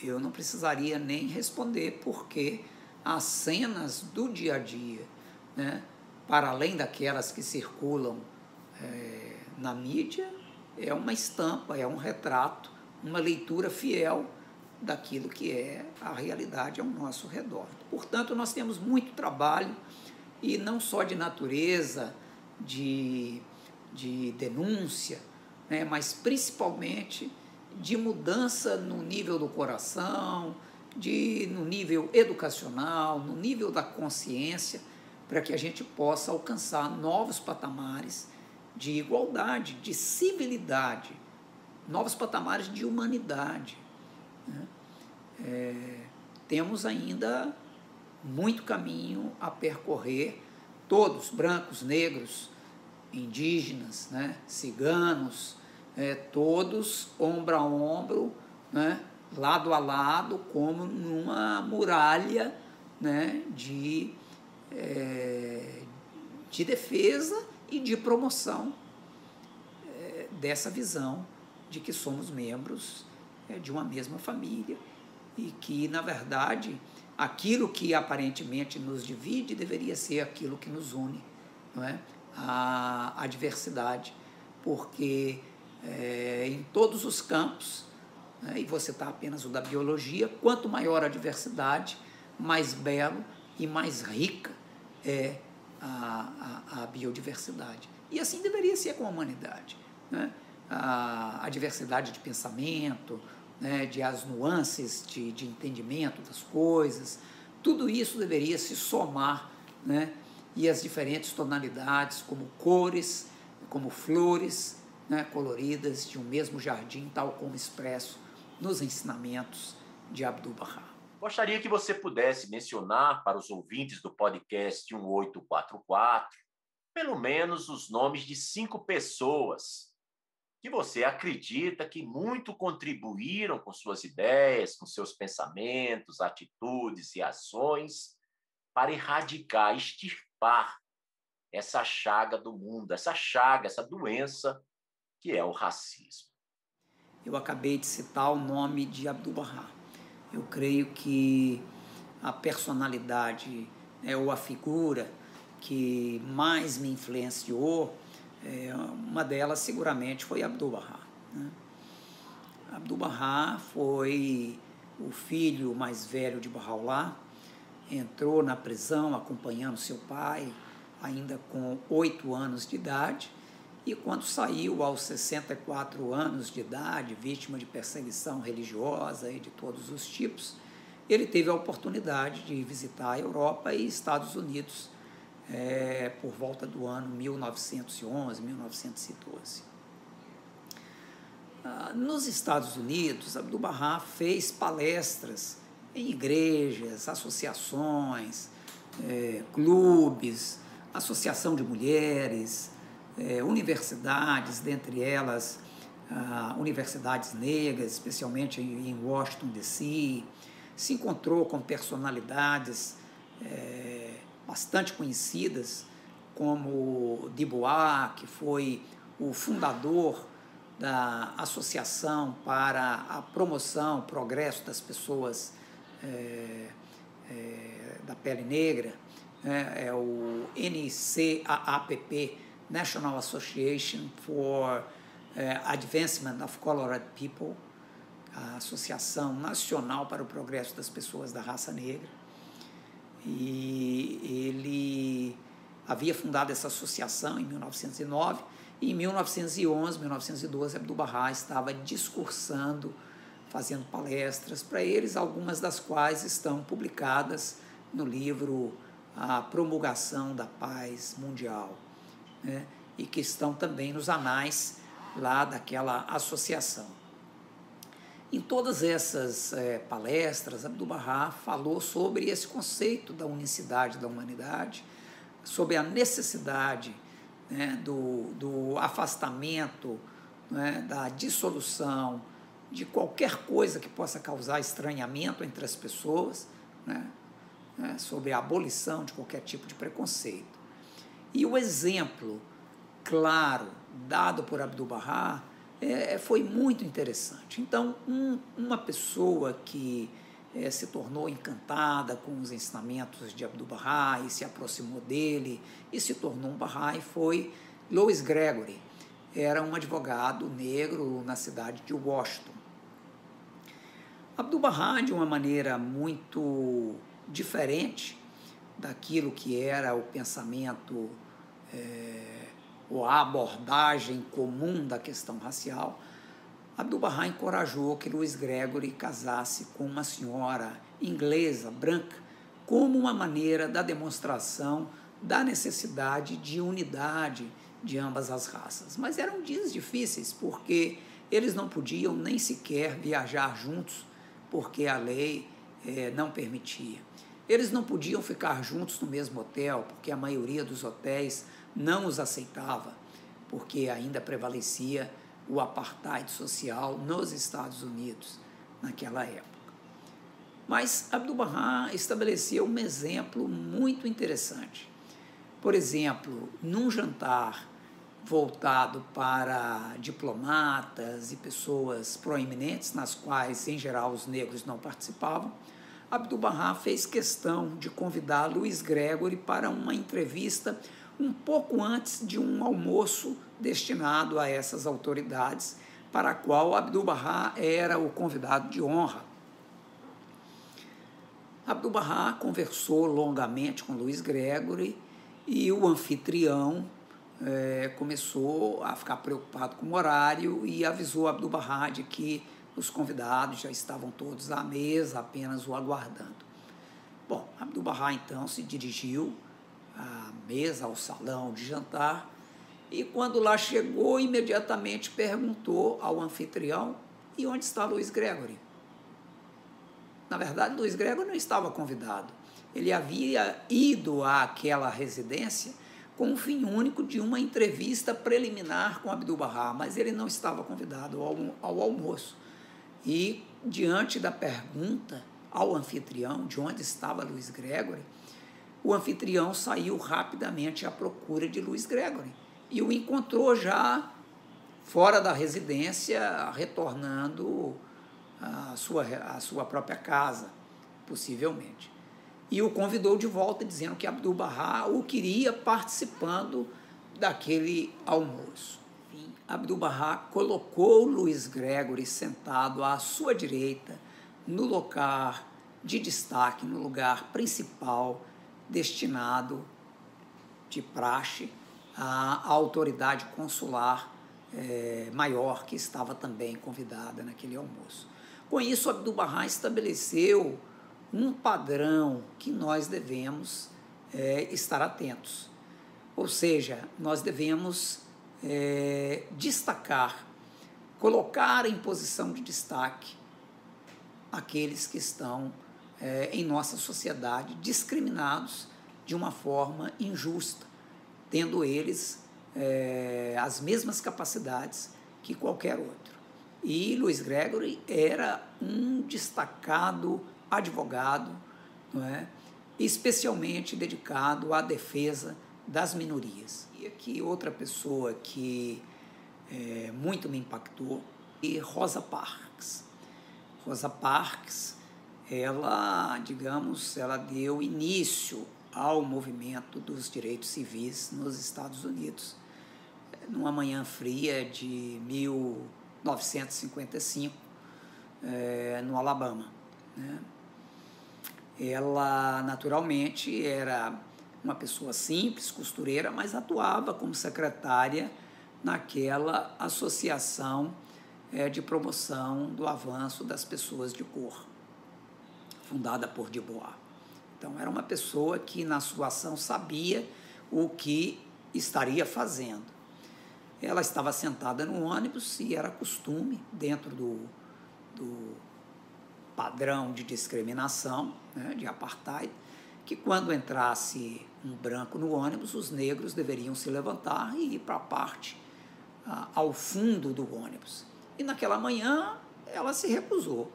eu não precisaria nem responder, porque as cenas do dia a dia, né, para além daquelas que circulam é, na mídia, é uma estampa, é um retrato, uma leitura fiel daquilo que é a realidade ao nosso redor. Portanto, nós temos muito trabalho, e não só de natureza, de, de denúncia, né, mas principalmente de mudança no nível do coração, de, no nível educacional, no nível da consciência, para que a gente possa alcançar novos patamares de igualdade, de civilidade, novos patamares de humanidade. Né? É, temos ainda muito caminho a percorrer, todos, brancos, negros, indígenas, né? ciganos, é, todos ombro a ombro, né? lado a lado, como numa muralha né? de, é, de defesa e de promoção é, dessa visão de que somos membros é, de uma mesma família e que, na verdade, aquilo que aparentemente nos divide deveria ser aquilo que nos une, não é? A, diversidade, porque é, em todos os campos, né, e você está apenas o da biologia, quanto maior a diversidade, mais belo e mais rica é a, a, a biodiversidade. E assim deveria ser com a humanidade. Né? A, a diversidade de pensamento, né, de as nuances de, de entendimento das coisas, tudo isso deveria se somar, né, e as diferentes tonalidades, como cores, como flores né, coloridas de um mesmo jardim, tal como expresso nos ensinamentos de Abdu'l-Bahá. Gostaria que você pudesse mencionar para os ouvintes do podcast 1844 pelo menos os nomes de cinco pessoas que você acredita que muito contribuíram com suas ideias, com seus pensamentos, atitudes e ações para erradicar, extirpar essa chaga do mundo, essa chaga, essa doença que é o racismo. Eu acabei de citar o nome de Abdu'l-Bahá. Eu creio que a personalidade né, ou a figura que mais me influenciou é, uma delas seguramente foi Abdu'l-Bahá. Né? Abdu'l-Bahá foi o filho mais velho de Bahá'u'lláh, entrou na prisão acompanhando seu pai, ainda com oito anos de idade, e quando saiu aos 64 anos de idade, vítima de perseguição religiosa e de todos os tipos, ele teve a oportunidade de visitar a Europa e Estados Unidos é, por volta do ano 1911, 1912. Ah, nos Estados Unidos, Abdu'l-Bahá fez palestras igrejas, associações, é, clubes, associação de mulheres, é, universidades, dentre elas ah, universidades negras, especialmente em Washington D.C., se encontrou com personalidades é, bastante conhecidas, como Dubois, que foi o fundador da Associação para a Promoção, Progresso das Pessoas é, é, da Pele Negra, é, é o NCAAPP, National Association for é, Advancement of Colored People, a Associação Nacional para o Progresso das Pessoas da Raça Negra. E ele havia fundado essa associação em 1909 e em 1911, 1912, Abdu'l-Bahá estava discursando, fazendo palestras para eles, algumas das quais estão publicadas no livro A Promulgação da Paz Mundial, né? e que estão também nos anais lá daquela associação. Em todas essas é, palestras, Abdu'l-Bahá falou sobre esse conceito da unicidade da humanidade, sobre a necessidade né, do, do afastamento, né, da dissolução de qualquer coisa que possa causar estranhamento entre as pessoas, né, né, sobre a abolição de qualquer tipo de preconceito. E o exemplo claro dado por Abdu'l-Bahá é, foi muito interessante. Então, um, uma pessoa que é, se tornou encantada com os ensinamentos de Abdu'l-Bahá e se aproximou dele e se tornou um Bahá'í foi Louis Gregory. Era um advogado negro na cidade de Washington. Abdu'l-Bahá, de uma maneira muito diferente daquilo que era o pensamento é, ou a abordagem comum da questão racial, Abdu'l-Bahá encorajou que Louis Gregory casasse com uma senhora inglesa, branca, como uma maneira da demonstração da necessidade de unidade de ambas as raças. Mas eram dias difíceis, porque eles não podiam nem sequer viajar juntos, porque a lei eh, não permitia. Eles não podiam ficar juntos no mesmo hotel, porque a maioria dos hotéis não os aceitava, porque ainda prevalecia o apartheid social nos Estados Unidos naquela época. Mas Abdu'l-Bahá estabeleceu um exemplo muito interessante. Por exemplo, num jantar voltado para diplomatas e pessoas proeminentes, nas quais, em geral, os negros não participavam, Abdu'l-Bahá fez questão de convidar Luiz Gregory para uma entrevista um pouco antes de um almoço destinado a essas autoridades, para a qual Abdu'l-Bahá era o convidado de honra. Abdu'l-Bahá conversou longamente com Luiz Gregory e o anfitrião é, começou a ficar preocupado com o horário e avisou Abdu'l-Bahá de que os convidados já estavam todos à mesa, apenas o aguardando. Bom, Abdu'l-Bahá então se dirigiu à mesa, ao salão de jantar, e quando lá chegou, imediatamente perguntou ao anfitrião: e onde está Luiz Gregory? Na verdade, Luiz Gregory não estava convidado. Ele havia ido àquela residência com o fim único de uma entrevista preliminar com Abdu'l-Bahá, mas ele não estava convidado ao, ao almoço. E, diante da pergunta ao anfitrião de onde estava Luiz Gregory, o anfitrião saiu rapidamente à procura de Luiz Gregory e o encontrou já fora da residência, retornando à sua, à sua própria casa, possivelmente. E o convidou de volta, dizendo que Abdu'l-Bahá o queria participando daquele almoço. Abdu'l-Bahá colocou Luiz Gregory sentado à sua direita, no lugar de destaque, no lugar principal destinado de praxe à autoridade consular é, maior que estava também convidada naquele almoço. Com isso, Abdu'l-Bahá estabeleceu um padrão que nós devemos é, estar atentos. Ou seja, nós devemos é, destacar, colocar em posição de destaque aqueles que estão é, em nossa sociedade discriminados de uma forma injusta, tendo eles é, as mesmas capacidades que qualquer outro. E Luiz Gregory era um destacado advogado, não é? especialmente dedicado à defesa das minorias que outra pessoa que é, muito me impactou e Rosa Parks. Rosa Parks, ela, digamos, ela deu início ao movimento dos direitos civis nos Estados Unidos, numa manhã fria de 1955, é, no Alabama. Né? Ela, naturalmente, era uma pessoa simples, costureira, mas atuava como secretária naquela associação é, de promoção do avanço das pessoas de cor, fundada por Dubois. Então, era uma pessoa que, na sua ação, sabia o que estaria fazendo. Ela estava sentada no ônibus e era costume, dentro do, do padrão de discriminação, né, de apartheid, que quando entrasse um branco no ônibus, os negros deveriam se levantar e ir para a parte ah, ao fundo do ônibus. E naquela manhã ela se recusou.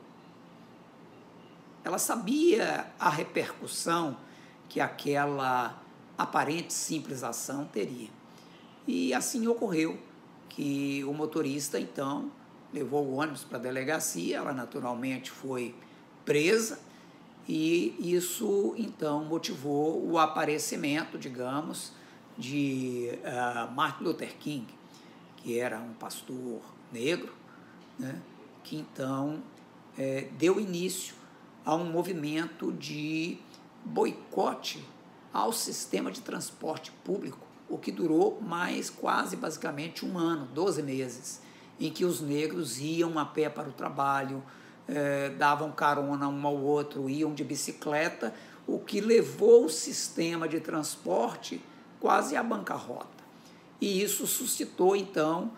Ela sabia a repercussão que aquela aparente simples ação teria. E assim ocorreu que o motorista então levou o ônibus para a delegacia, ela naturalmente foi presa e isso então motivou o aparecimento, digamos, de uh, Martin Luther King, que era um pastor negro, né, que então é, deu início a um movimento de boicote ao sistema de transporte público, o que durou mais quase basicamente um ano, 12 meses, em que os negros iam a pé para o trabalho, eh, davam carona um ao outro, iam de bicicleta, o que levou o sistema de transporte quase à bancarrota. E isso suscitou, então,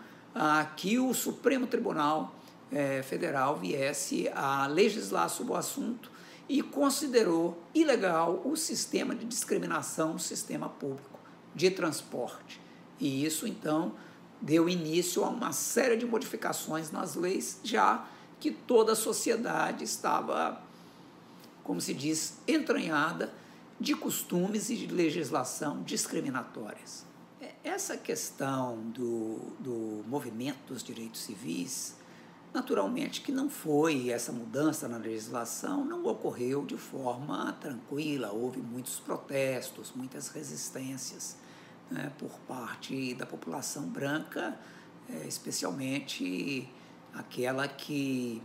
que o Supremo Tribunal eh, Federal viesse a legislar sobre o assunto e considerou ilegal o sistema de discriminação no sistema público de transporte. E isso, então, deu início a uma série de modificações nas leis, já que toda a sociedade estava, como se diz, entranhada de costumes e de legislação discriminatórias. Essa questão do, do movimento dos direitos civis Naturalmente que não foi essa mudança na legislação, não ocorreu de forma tranquila, houve muitos protestos, muitas resistências né, por parte da população branca, é, especialmente aquela que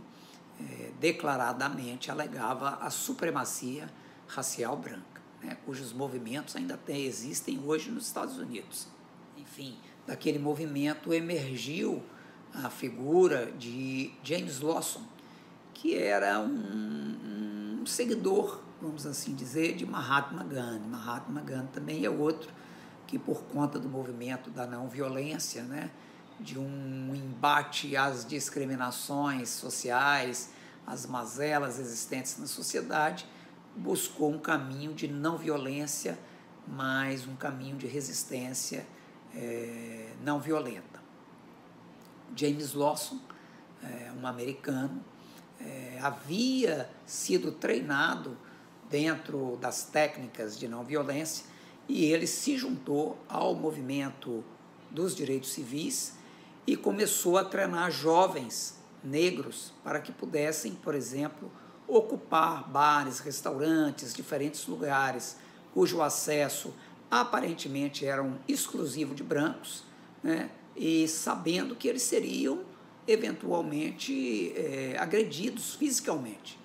é, declaradamente alegava a supremacia racial branca, né, cujos movimentos ainda até existem hoje nos Estados Unidos. Enfim, daquele movimento emergiu a figura de James Lawson, que era um, um, seguidor, vamos assim dizer, de Mahatma Gandhi. Mahatma Gandhi também é outro que, por conta do movimento da não violência, né, de um embate às discriminações sociais, às mazelas existentes na sociedade, buscou um caminho de não violência, mas um caminho de resistência é, não violenta. James Lawson, é, um americano, é, havia sido treinado dentro das técnicas de não violência e ele se juntou ao movimento dos direitos civis e começou a treinar jovens negros para que pudessem, por exemplo, ocupar bares, restaurantes, diferentes lugares cujo acesso aparentemente era um exclusivo de brancos, né? e sabendo que eles seriam eventualmente é, agredidos fisicamente,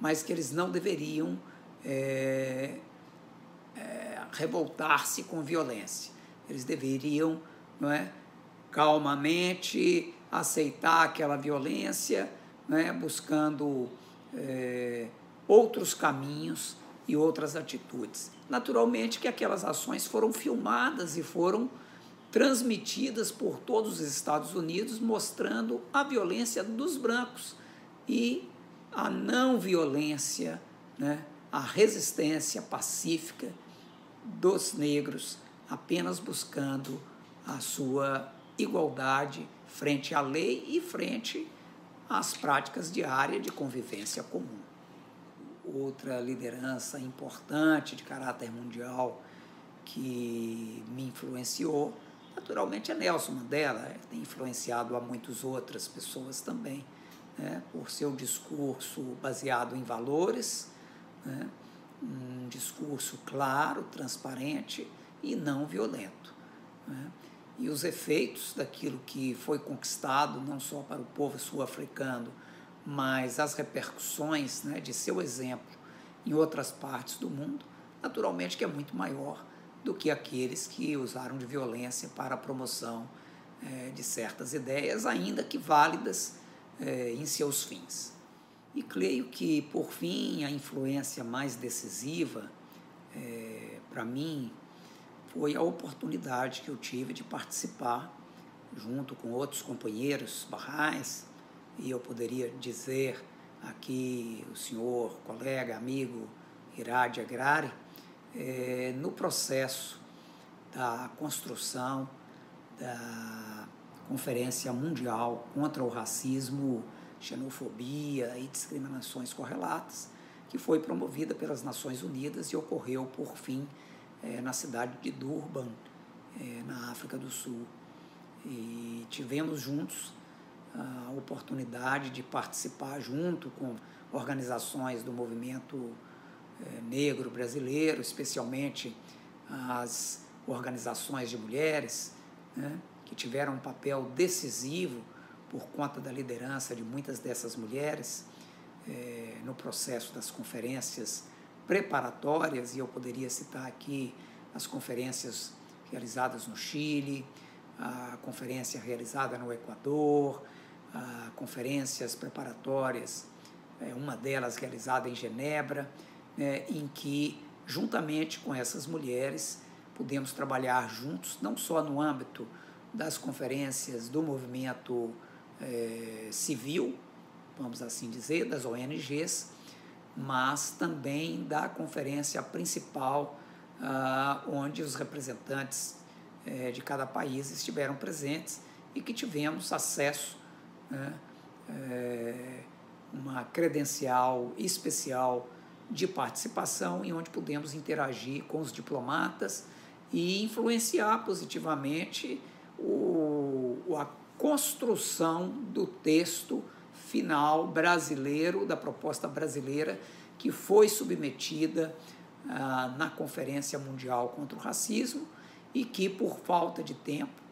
mas que eles não deveriam é, revoltar-se com violência. Eles deveriam, não é, calmamente aceitar aquela violência, é, buscando é, outros caminhos e outras atitudes. Naturalmente que aquelas ações foram filmadas e foram transmitidas por todos os Estados Unidos, mostrando a violência dos brancos e a não violência, né, a resistência pacífica dos negros, apenas buscando a sua igualdade frente à lei e frente às práticas diárias de convivência comum. Outra liderança importante de caráter mundial que me influenciou Naturalmente é Nelson Mandela, é, tem influenciado a muitas outras pessoas também, né, por seu discurso baseado em valores, né, um discurso claro, transparente e não violento. Né, e os efeitos daquilo que foi conquistado, não só para o povo sul-africano, mas as repercussões né, de seu exemplo em outras partes do mundo, naturalmente que é muito maior do que aqueles que usaram de violência para a promoção é, de certas ideias, ainda que válidas é, em seus fins. E creio que, por fim, a influência mais decisiva é, para mim foi a oportunidade que eu tive de participar, junto com outros companheiros barrais, e eu poderia dizer aqui o senhor, colega, amigo Irade Agrari, é, no processo da construção da Conferência Mundial contra o Racismo, Xenofobia e Discriminações Correlatas, que foi promovida pelas Nações Unidas e ocorreu, por fim, é, na cidade de Durban, é, na África do Sul. E tivemos juntos a oportunidade de participar, junto com organizações do movimento é, negro brasileiro, especialmente as organizações de mulheres, né, que tiveram um papel decisivo por conta da liderança de muitas dessas mulheres, é, no processo das conferências preparatórias, e eu poderia citar aqui as conferências realizadas no Chile, a conferência realizada no Equador, a conferências preparatórias, é, uma delas realizada em Genebra, né, em que, juntamente com essas mulheres, pudemos trabalhar juntos, não só no âmbito das conferências do movimento é, civil, vamos assim dizer, das ONGs, mas também da conferência principal, ah, onde os representantes eh, de cada país estiveram presentes e que tivemos acesso, né, eh, uma credencial especial de participação, em onde pudemos interagir com os diplomatas e influenciar positivamente o, a construção do texto final brasileiro, da proposta brasileira, que foi submetida ah, na Conferência Mundial contra o Racismo e que, por falta de tempo,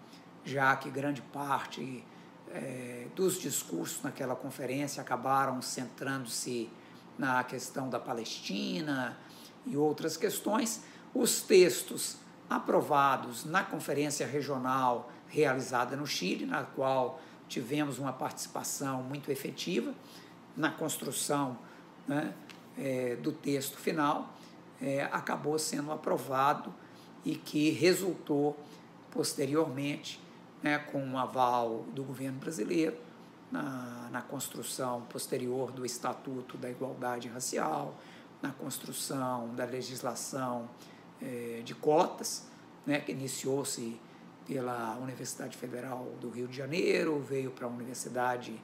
já que grande parte eh, dos discursos naquela conferência acabaram centrando-se na questão da Palestina e outras questões, os textos aprovados na conferência regional realizada no Chile, na qual tivemos uma participação muito efetiva na construção né, é, do texto final, é, acabou sendo aprovado e que resultou posteriormente, né, com o um aval do governo brasileiro, na, na construção posterior do Estatuto da Igualdade Racial, na construção da legislação é, de cotas, né, que iniciou-se pela Universidade Federal do Rio de Janeiro, veio para a Universidade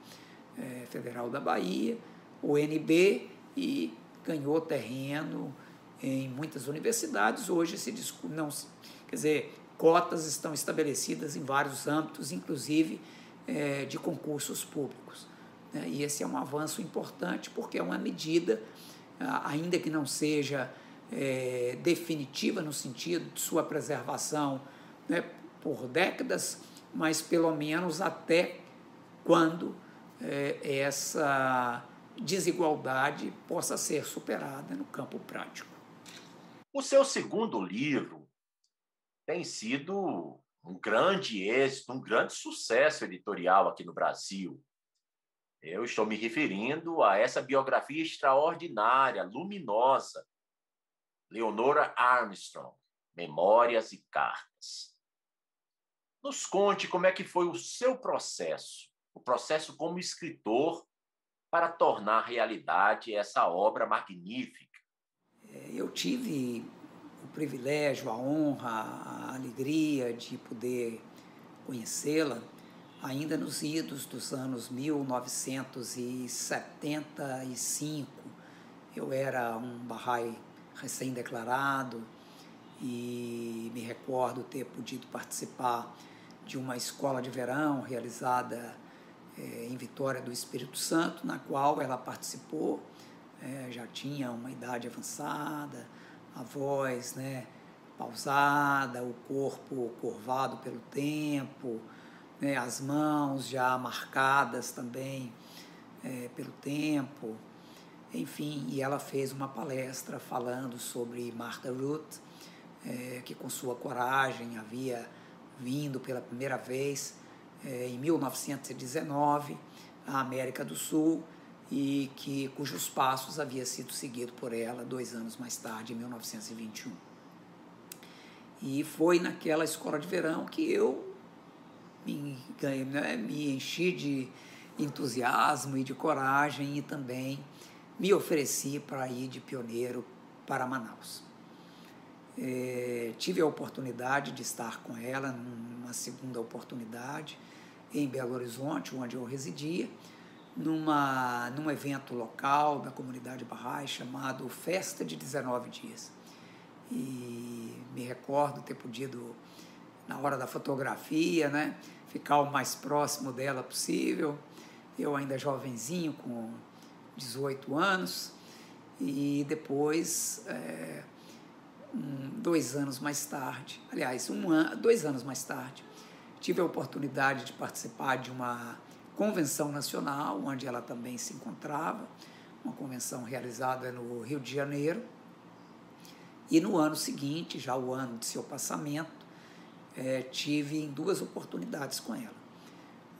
eh, Federal da Bahia, UNB, e ganhou terreno em muitas universidades. Hoje se não, quer dizer, cotas estão estabelecidas em vários âmbitos, inclusive eh, de concursos públicos. Né? E esse é um avanço importante porque é uma medida, ainda que não seja eh, definitiva no sentido de sua preservação né, por décadas, mas pelo menos até quando é, essa desigualdade possa ser superada no campo prático. O seu segundo livro tem sido um grande êxito, um grande sucesso editorial aqui no Brasil. Eu estou me referindo a essa biografia extraordinária, luminosa, Leonora Armstrong, Memórias e Cartas. Nos conte como é que foi o seu processo, o processo como escritor para tornar realidade essa obra magnífica. É, eu tive o privilégio, a honra, a alegria de poder conhecê-la ainda nos idos dos anos 1975. Eu era um Bahá'í recém-declarado e me recordo ter podido participar de uma escola de verão realizada é, em Vitória do Espírito Santo, na qual ela participou, é, já tinha uma idade avançada, a voz né, pausada, o corpo curvado pelo tempo, né, as mãos já marcadas também é, pelo tempo, enfim, e ela fez uma palestra falando sobre Martha Ruth, é, que com sua coragem havia vindo pela primeira vez é, em 1919 à América do Sul e que cujos passos havia sido seguido por ela dois anos mais tarde, em 1921. E foi naquela escola de verão que eu me, né, me enchi de entusiasmo e de coragem e também me ofereci para ir de pioneiro para Manaus. É, tive a oportunidade de estar com ela numa segunda oportunidade em Belo Horizonte, onde eu residia, numa, num evento local da comunidade Bahá'í chamado Festa de 19 Dias. E me recordo ter podido, na hora da fotografia, né, ficar o mais próximo dela possível. Eu ainda jovenzinho, com 18 anos, e depois... É, dois anos mais tarde, aliás, um an, dois anos mais tarde, tive a oportunidade de participar de uma convenção nacional, onde ela também se encontrava, uma convenção realizada no Rio de Janeiro. E no ano seguinte, já o ano de seu passamento, é, tive em duas oportunidades com ela.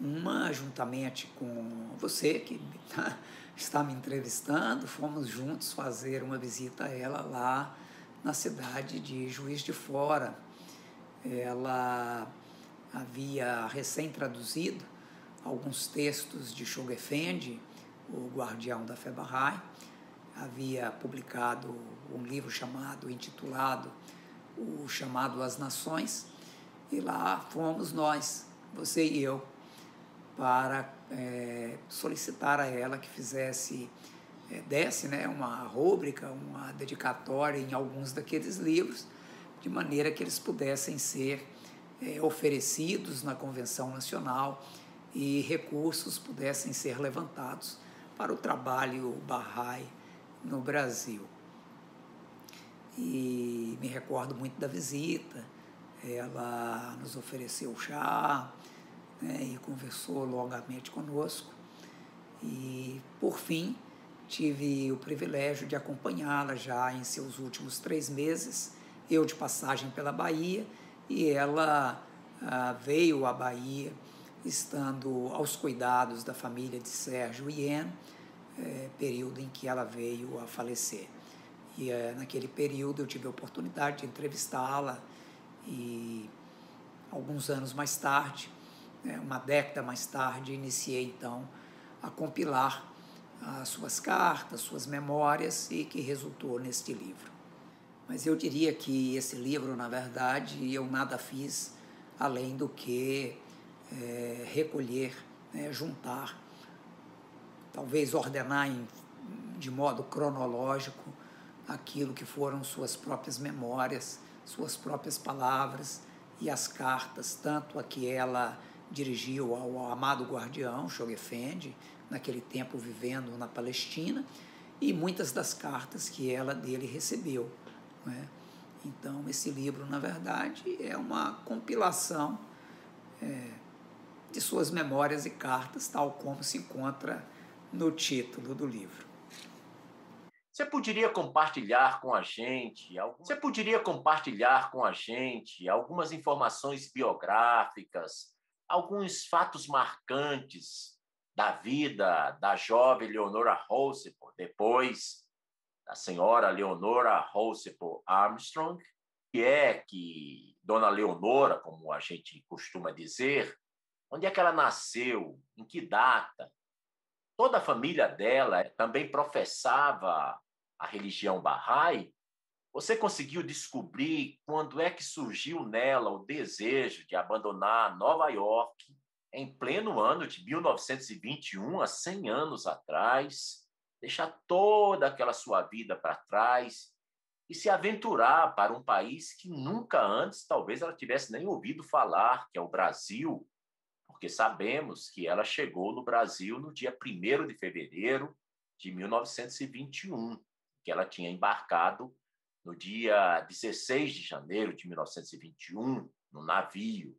Uma juntamente com você, que está me entrevistando, fomos juntos fazer uma visita a ela lá na cidade de Juiz de Fora. Ela havia recém-traduzido alguns textos de Shoghi Effendi, o guardião da Bahá'í, havia publicado um livro chamado, intitulado O Chamado às Nações, e lá fomos nós, você e eu, para é, solicitar a ela que fizesse, é, desse né, uma rúbrica, uma dedicatória em alguns daqueles livros, de maneira que eles pudessem ser é, oferecidos na Convenção Nacional e recursos pudessem ser levantados para o trabalho Bahá'í no Brasil. E me recordo muito da visita, ela nos ofereceu chá né, e conversou longamente conosco. E, por fim, tive o privilégio de acompanhá-la já em seus últimos três meses, eu de passagem pela Bahia e ela ah, veio à Bahia estando aos cuidados da família de Sérgio Ien, é, período em que ela veio a falecer. E é, naquele período eu tive a oportunidade de entrevistá-la e alguns anos mais tarde, né, uma década mais tarde, iniciei então a compilar as suas cartas, suas memórias e que resultou neste livro. Mas eu diria que esse livro, na verdade, eu nada fiz além do que é, recolher, né, juntar, talvez ordenar em, de modo cronológico aquilo que foram suas próprias memórias, suas próprias palavras e as cartas, tanto a que ela dirigiu ao amado guardião, Shoghi Effendi, naquele tempo vivendo na Palestina, e muitas das cartas que ela dele recebeu. Né? Então, esse livro, na verdade, é uma compilação é, de suas memórias e cartas, tal como se encontra no título do livro. Você poderia compartilhar com a gente, você poderia compartilhar com a gente algumas informações biográficas, alguns fatos marcantes da vida da jovem Leonora Roosevelt, depois da senhora Leonora Roosevelt Armstrong, que é que Dona Leonora, como a gente costuma dizer, Onde é que ela nasceu? Em que data? Toda a família dela também professava a religião Bahá'í. Você conseguiu descobrir quando é que surgiu nela o desejo de abandonar Nova York em pleno ano de 1921, há 100 anos atrás, deixar toda aquela sua vida para trás e se aventurar para um país que nunca antes talvez ela tivesse nem ouvido falar, que é o Brasil, porque sabemos que ela chegou no Brasil no dia 1 de fevereiro de 1921, que ela tinha embarcado no dia 16 de janeiro de 1921 no navio.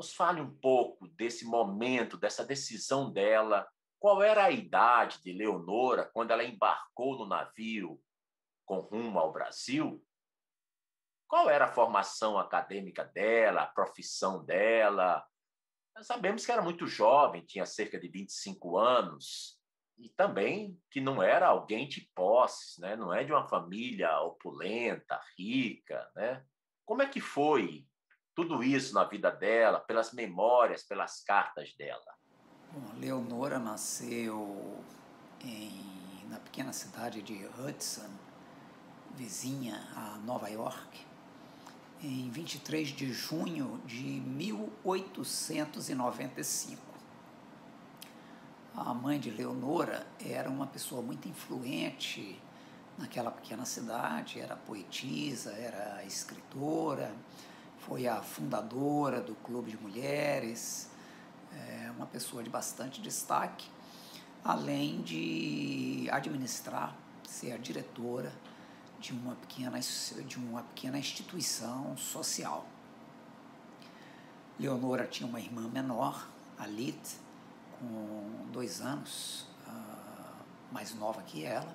Nos fale um pouco desse momento, dessa decisão dela. Qual era a idade de Leonora quando ela embarcou no navio com rumo ao Brasil? Qual era a formação acadêmica dela, a profissão dela, nós sabemos que era muito jovem, tinha cerca de 25 anos, e também que não era alguém de posses, né? não é de uma família opulenta, rica. Né? Como é que foi tudo isso na vida dela, pelas memórias, pelas cartas dela? Bom, Leonora nasceu em, na pequena cidade de Hudson, vizinha a Nova York, em 23 de junho de 1895. A mãe de Leonora era uma pessoa muito influente naquela pequena cidade, era poetisa, era escritora, foi a fundadora do Clube de Mulheres, é uma pessoa de bastante destaque, além de administrar, ser a diretora de uma pequena, de uma pequena instituição social. Leonora tinha uma irmã menor, a com dois anos uh, mais nova que ela.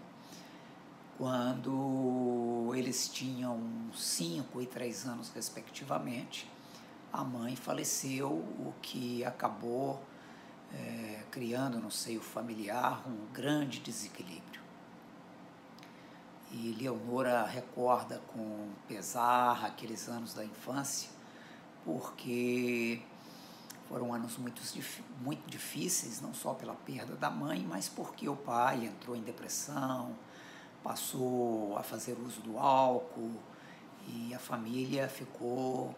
Quando eles tinham cinco e três anos, respectivamente, a mãe faleceu, o que acabou é, criando no seio familiar um grande desequilíbrio. E Leonora recorda com pesar aqueles anos da infância, porque foram anos muito, muito difíceis, não só pela perda da mãe, mas porque o pai entrou em depressão, passou a fazer uso do álcool e a família ficou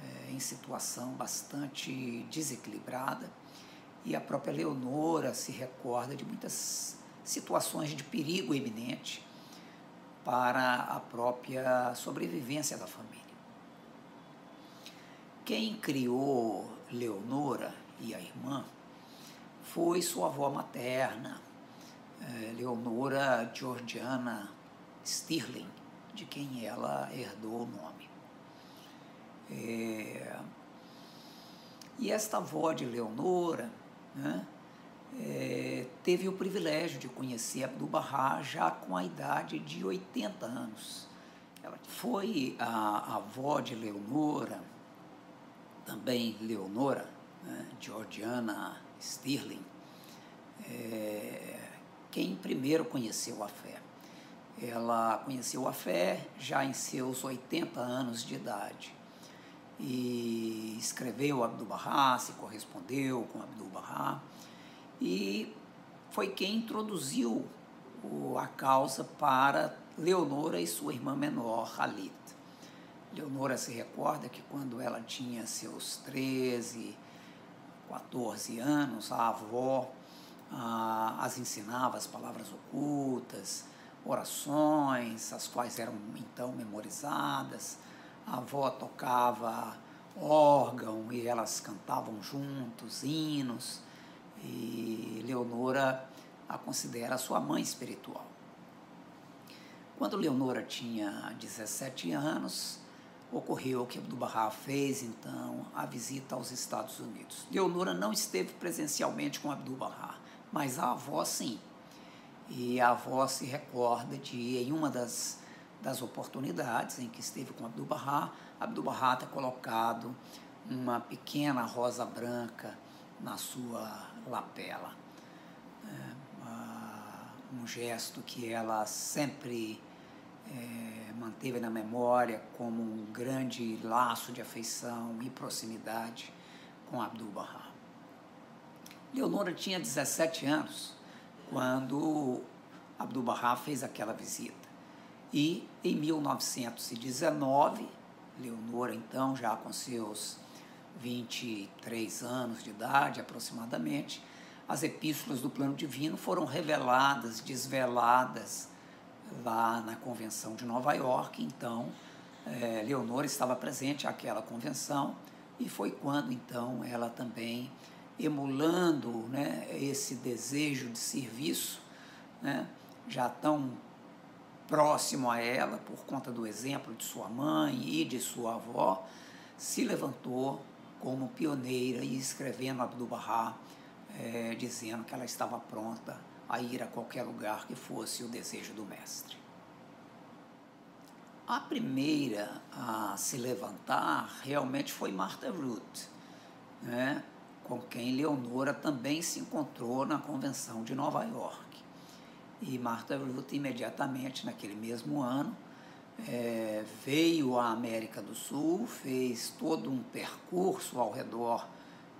é, em situação bastante desequilibrada. E a própria Leonora se recorda de muitas situações de perigo iminente para a própria sobrevivência da família. Quem criou Leonora e a irmã foi sua avó materna, Leonora Georgiana Stirling, de quem ela herdou o nome. É, e esta avó de Leonora né, é, teve o privilégio de conhecer Abdu'l-Bahá já com a idade de 80 anos. Ela foi a, a avó de Leonora, também Leonora, né, Georgiana Stirling, é, quem primeiro conheceu a fé. Ela conheceu a fé já em seus 80 anos de idade e escreveu Abdu'l-Bahá, se correspondeu com Abdu'l-Bahá e foi quem introduziu a causa para Leonora e sua irmã menor, Halit. Leonora se recorda que quando ela tinha seus 13, 14 anos, a avó ah, as ensinava as palavras ocultas, orações, as quais eram então memorizadas. A avó tocava órgão e elas cantavam juntos hinos. E Leonora a considera sua mãe espiritual. Quando Leonora tinha 17 anos, ocorreu que Abdu'l-Bahá fez então a visita aos Estados Unidos. Leonora não esteve presencialmente com Abdu'l-Bahá, mas a avó sim. E a avó se recorda de, em uma das, das oportunidades em que esteve com Abdu'l-Bahá, Abdu'l-Bahá ter colocado uma pequena rosa branca na sua lapela. É, um gesto que ela sempre é, manteve na memória como um grande laço de afeição e proximidade com Abdu'l-Bahá. Leonora tinha 17 anos quando Abdu'l-Bahá fez aquela visita. E em 1919, Leonora então já com seus 23 anos de idade aproximadamente, as epístolas do plano divino foram reveladas, desveladas lá na convenção de Nova York. Então, é, Leonora estava presente àquela convenção e foi quando então ela também emulando né, esse desejo de serviço, né, já tão próximo a ela, por conta do exemplo de sua mãe e de sua avó, se levantou como pioneira e escrevendo Abdu'l-Bahá, é, dizendo que ela estava pronta a ir a qualquer lugar que fosse o desejo do mestre. A primeira a se levantar realmente foi Martha Root, né? Com quem Leonora também se encontrou na Convenção de Nova York. E Martha Ruth, imediatamente naquele mesmo ano, é, veio à América do Sul, fez todo um percurso ao redor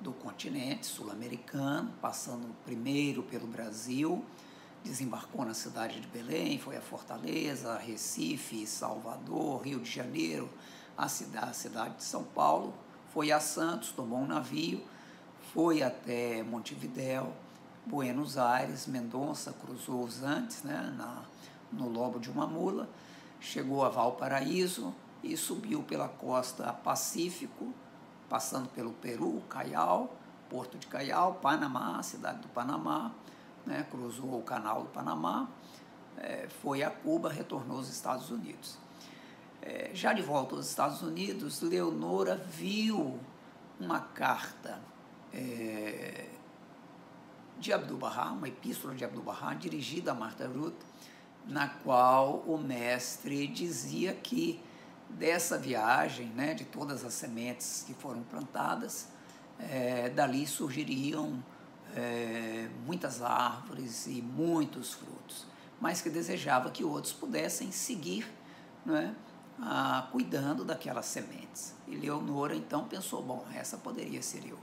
do continente sul-americano, passando primeiro pelo Brasil, desembarcou na cidade de Belém, foi a Fortaleza, Recife, Salvador, Rio de Janeiro, a cidade, a cidade de São Paulo, foi a Santos, tomou um navio foi até Montevidéu, Buenos Aires, Mendonça, cruzou os Andes, né, na, no lobo de uma mula, chegou a Valparaíso e subiu pela costa Pacífico, passando pelo Peru, Caial, Porto de Caial, Panamá, cidade do Panamá, né, cruzou o canal do Panamá, é, foi a Cuba, retornou aos Estados Unidos. É, já de volta aos Estados Unidos, Leonora viu uma carta é, de Abdu'l-Bahá, uma epístola de Abdu'l-Bahá dirigida a Martha Ruth, na qual o mestre dizia que dessa viagem, né, de todas as sementes que foram plantadas, é, dali surgiriam é, muitas árvores e muitos frutos, mas que desejava que outros pudessem seguir né, a, cuidando daquelas sementes. E Leonora então pensou: bom, essa poderia ser eu.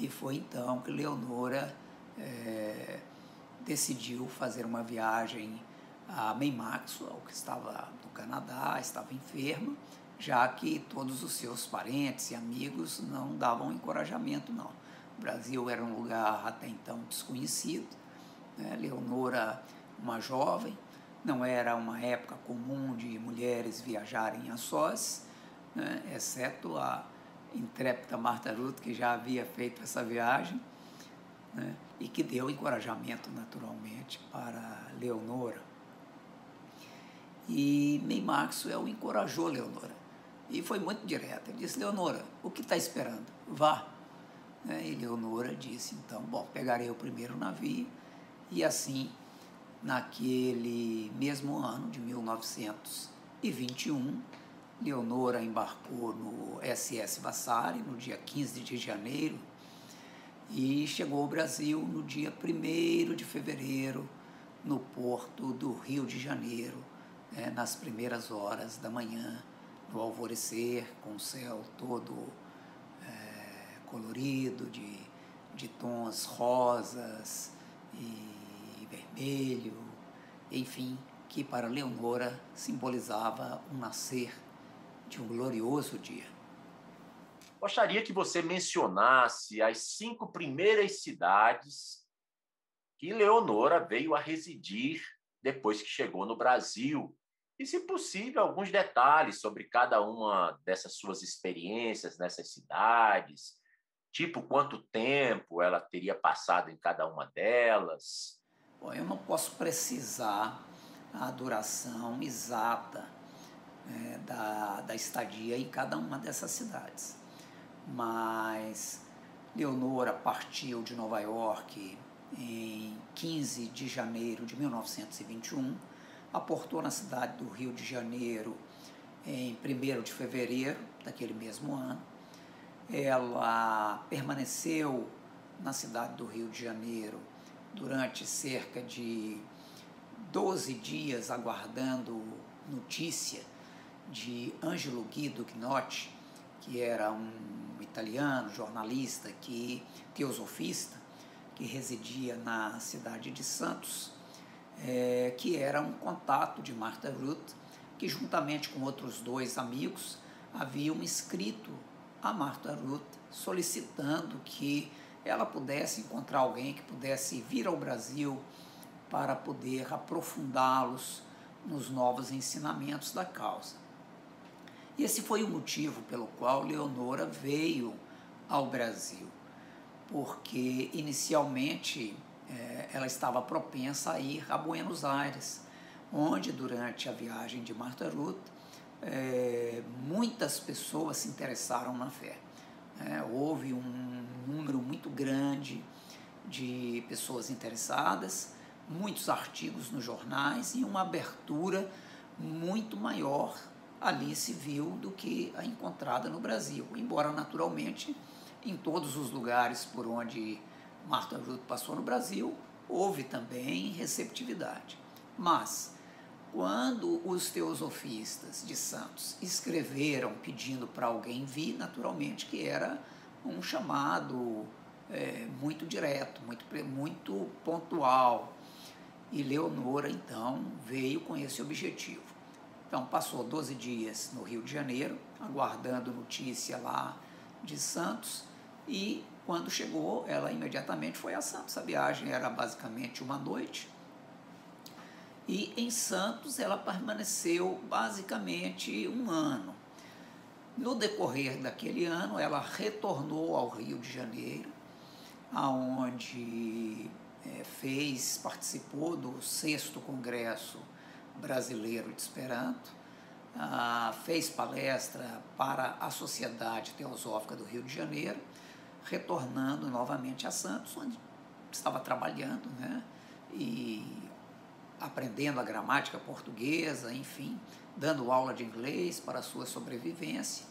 E foi então que Leonora é, decidiu fazer uma viagem a May Maxwell, que estava no Canadá, estava enferma, já que todos os seus parentes e amigos não davam encorajamento, não. O Brasil era um lugar até então desconhecido, né? Leonora, uma jovem, não era uma época comum de mulheres viajarem a sós, né? exceto a intrépida Marta Ruth, que já havia feito essa viagem, né? e que deu encorajamento naturalmente para Leonora. E May Maxwell encorajou Leonora. E foi muito direto. Ele disse, Leonora, o que está esperando? Vá. Né? E Leonora disse, então, bom, pegarei o primeiro navio. E assim, naquele mesmo ano de 1921, Leonora embarcou no SS Vassari no dia 15 de janeiro e chegou ao Brasil no dia 1 de fevereiro, no porto do Rio de Janeiro, é, nas primeiras horas da manhã, no alvorecer, com o céu todo é, colorido, de, de tons rosas e vermelho, enfim, que para Leonora simbolizava o nascer de um glorioso dia. Gostaria que você mencionasse as cinco primeiras cidades que Leonora veio a residir depois que chegou no Brasil e, se possível, alguns detalhes sobre cada uma dessas suas experiências nessas cidades, tipo quanto tempo ela teria passado em cada uma delas. Bom, eu não posso precisar a duração exata é, da, da estadia em cada uma dessas cidades, mas Leonora partiu de Nova York em 15 de janeiro de 1921 aportou na cidade do Rio de Janeiro em 1 de fevereiro daquele mesmo ano. Ela permaneceu na cidade do Rio de Janeiro durante cerca de 12 dias aguardando notícia de Angelo Guido Gnotti, que era um italiano, jornalista, que teosofista, que residia na cidade de Santos é, que era um contato de Martha Ruth, que juntamente com outros dois amigos haviam escrito a Martha Ruth solicitando que ela pudesse encontrar alguém que pudesse vir ao Brasil para poder aprofundá-los nos novos ensinamentos da causa. E esse foi o motivo pelo qual Leonora veio ao Brasil, porque inicialmente é, ela estava propensa a ir a Buenos Aires, onde durante a viagem de Martha Ruth é, muitas pessoas se interessaram na fé. É, houve um número muito grande de pessoas interessadas, muitos artigos nos jornais e uma abertura muito maior ali se viu do que a encontrada no Brasil, embora naturalmente em todos os lugares por onde Marta Ruth passou no Brasil, houve também receptividade. Mas, quando os teosofistas de Santos escreveram pedindo para alguém vir, naturalmente que era um chamado é, muito direto, muito, muito pontual. E Leonora, então, veio com esse objetivo. Então, passou 12 dias no Rio de Janeiro, aguardando notícia lá de Santos, e quando chegou, ela imediatamente foi a Santos. A viagem era basicamente uma noite. E em Santos ela permaneceu basicamente um ano. No decorrer daquele ano, ela retornou ao Rio de Janeiro, aonde é, fez, participou do sexto Congresso Brasileiro de Esperanto, ah, fez palestra para a Sociedade Teosófica do Rio de Janeiro retornando novamente a Santos, onde estava trabalhando, né? E aprendendo a gramática portuguesa, enfim, dando aula de inglês para a sua sobrevivência.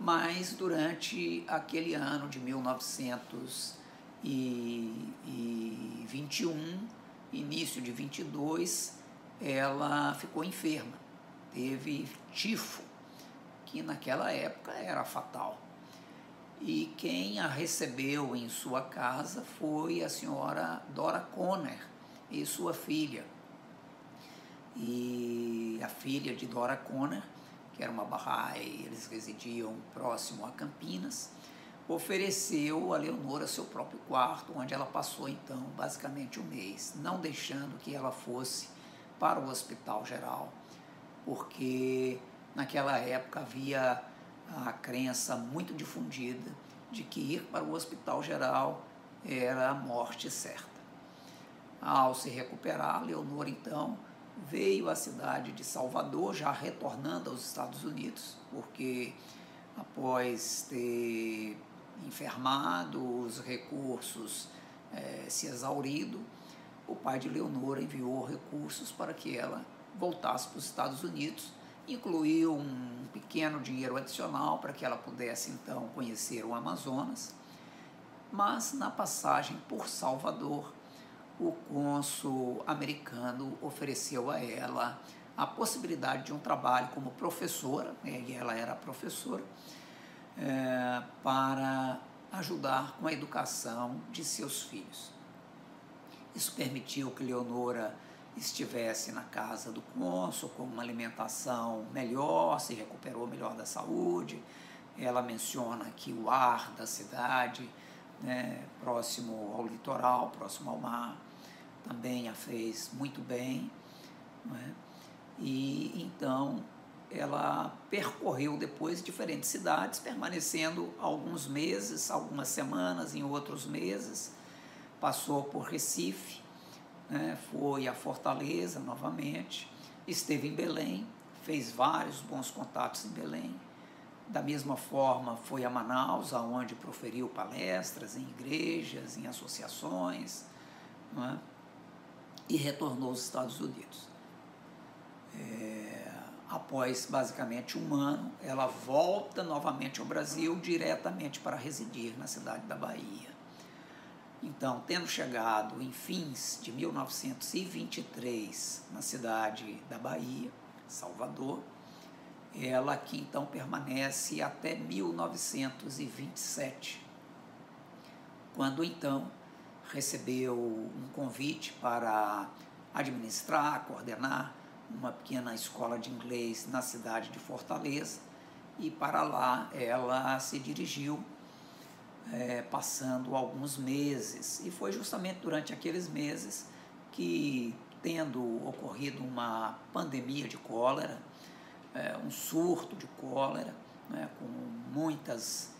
Mas durante aquele ano de 1921, início de 22, ela ficou enferma, teve tifo, que naquela época era fatal. E quem a recebeu em sua casa foi a senhora Dora Conner e sua filha. E a filha de Dora Conner, que era uma Bahá'í, eles residiam próximo a Campinas, ofereceu a Leonora seu próprio quarto, onde ela passou então basicamente um mês, não deixando que ela fosse para o hospital geral, porque naquela época havia a crença muito difundida de que ir para o hospital geral era a morte certa. Ao se recuperar, Leonor então veio à cidade de Salvador, já retornando aos Estados Unidos, porque após ter enfermado, os recursos eh, se exaurido, o pai de Leonor enviou recursos para que ela voltasse para os Estados Unidos incluiu um pequeno dinheiro adicional para que ela pudesse então conhecer o Amazonas, mas na passagem por Salvador, o cônsul americano ofereceu a ela a possibilidade de um trabalho como professora, né, e ela era professora, é, para ajudar com a educação de seus filhos. Isso permitiu que Leonora estivesse na casa do cônsul com uma alimentação melhor, se recuperou melhor da saúde. Ela menciona que o ar da cidade, né, próximo ao litoral, próximo ao mar, também a fez muito bem. É? E então ela percorreu depois diferentes cidades, permanecendo alguns meses, algumas semanas, em outros meses. Passou por Recife, né, foi a Fortaleza novamente, esteve em Belém, fez vários bons contatos em Belém. Da mesma forma, foi a Manaus, aonde proferiu palestras em igrejas, em associações, é? e retornou aos Estados Unidos. É, após basicamente um ano, ela volta novamente ao Brasil, diretamente para residir na cidade da Bahia. Então, tendo chegado em fins de 1923 na cidade da Bahia, Salvador, ela aqui então permanece até 1927, quando então recebeu um convite para administrar, coordenar uma pequena escola de inglês na cidade de Fortaleza, e para lá ela se dirigiu é, passando alguns meses. E foi justamente durante aqueles meses que, tendo ocorrido uma pandemia de cólera, é, um surto de cólera, né, com, muitas,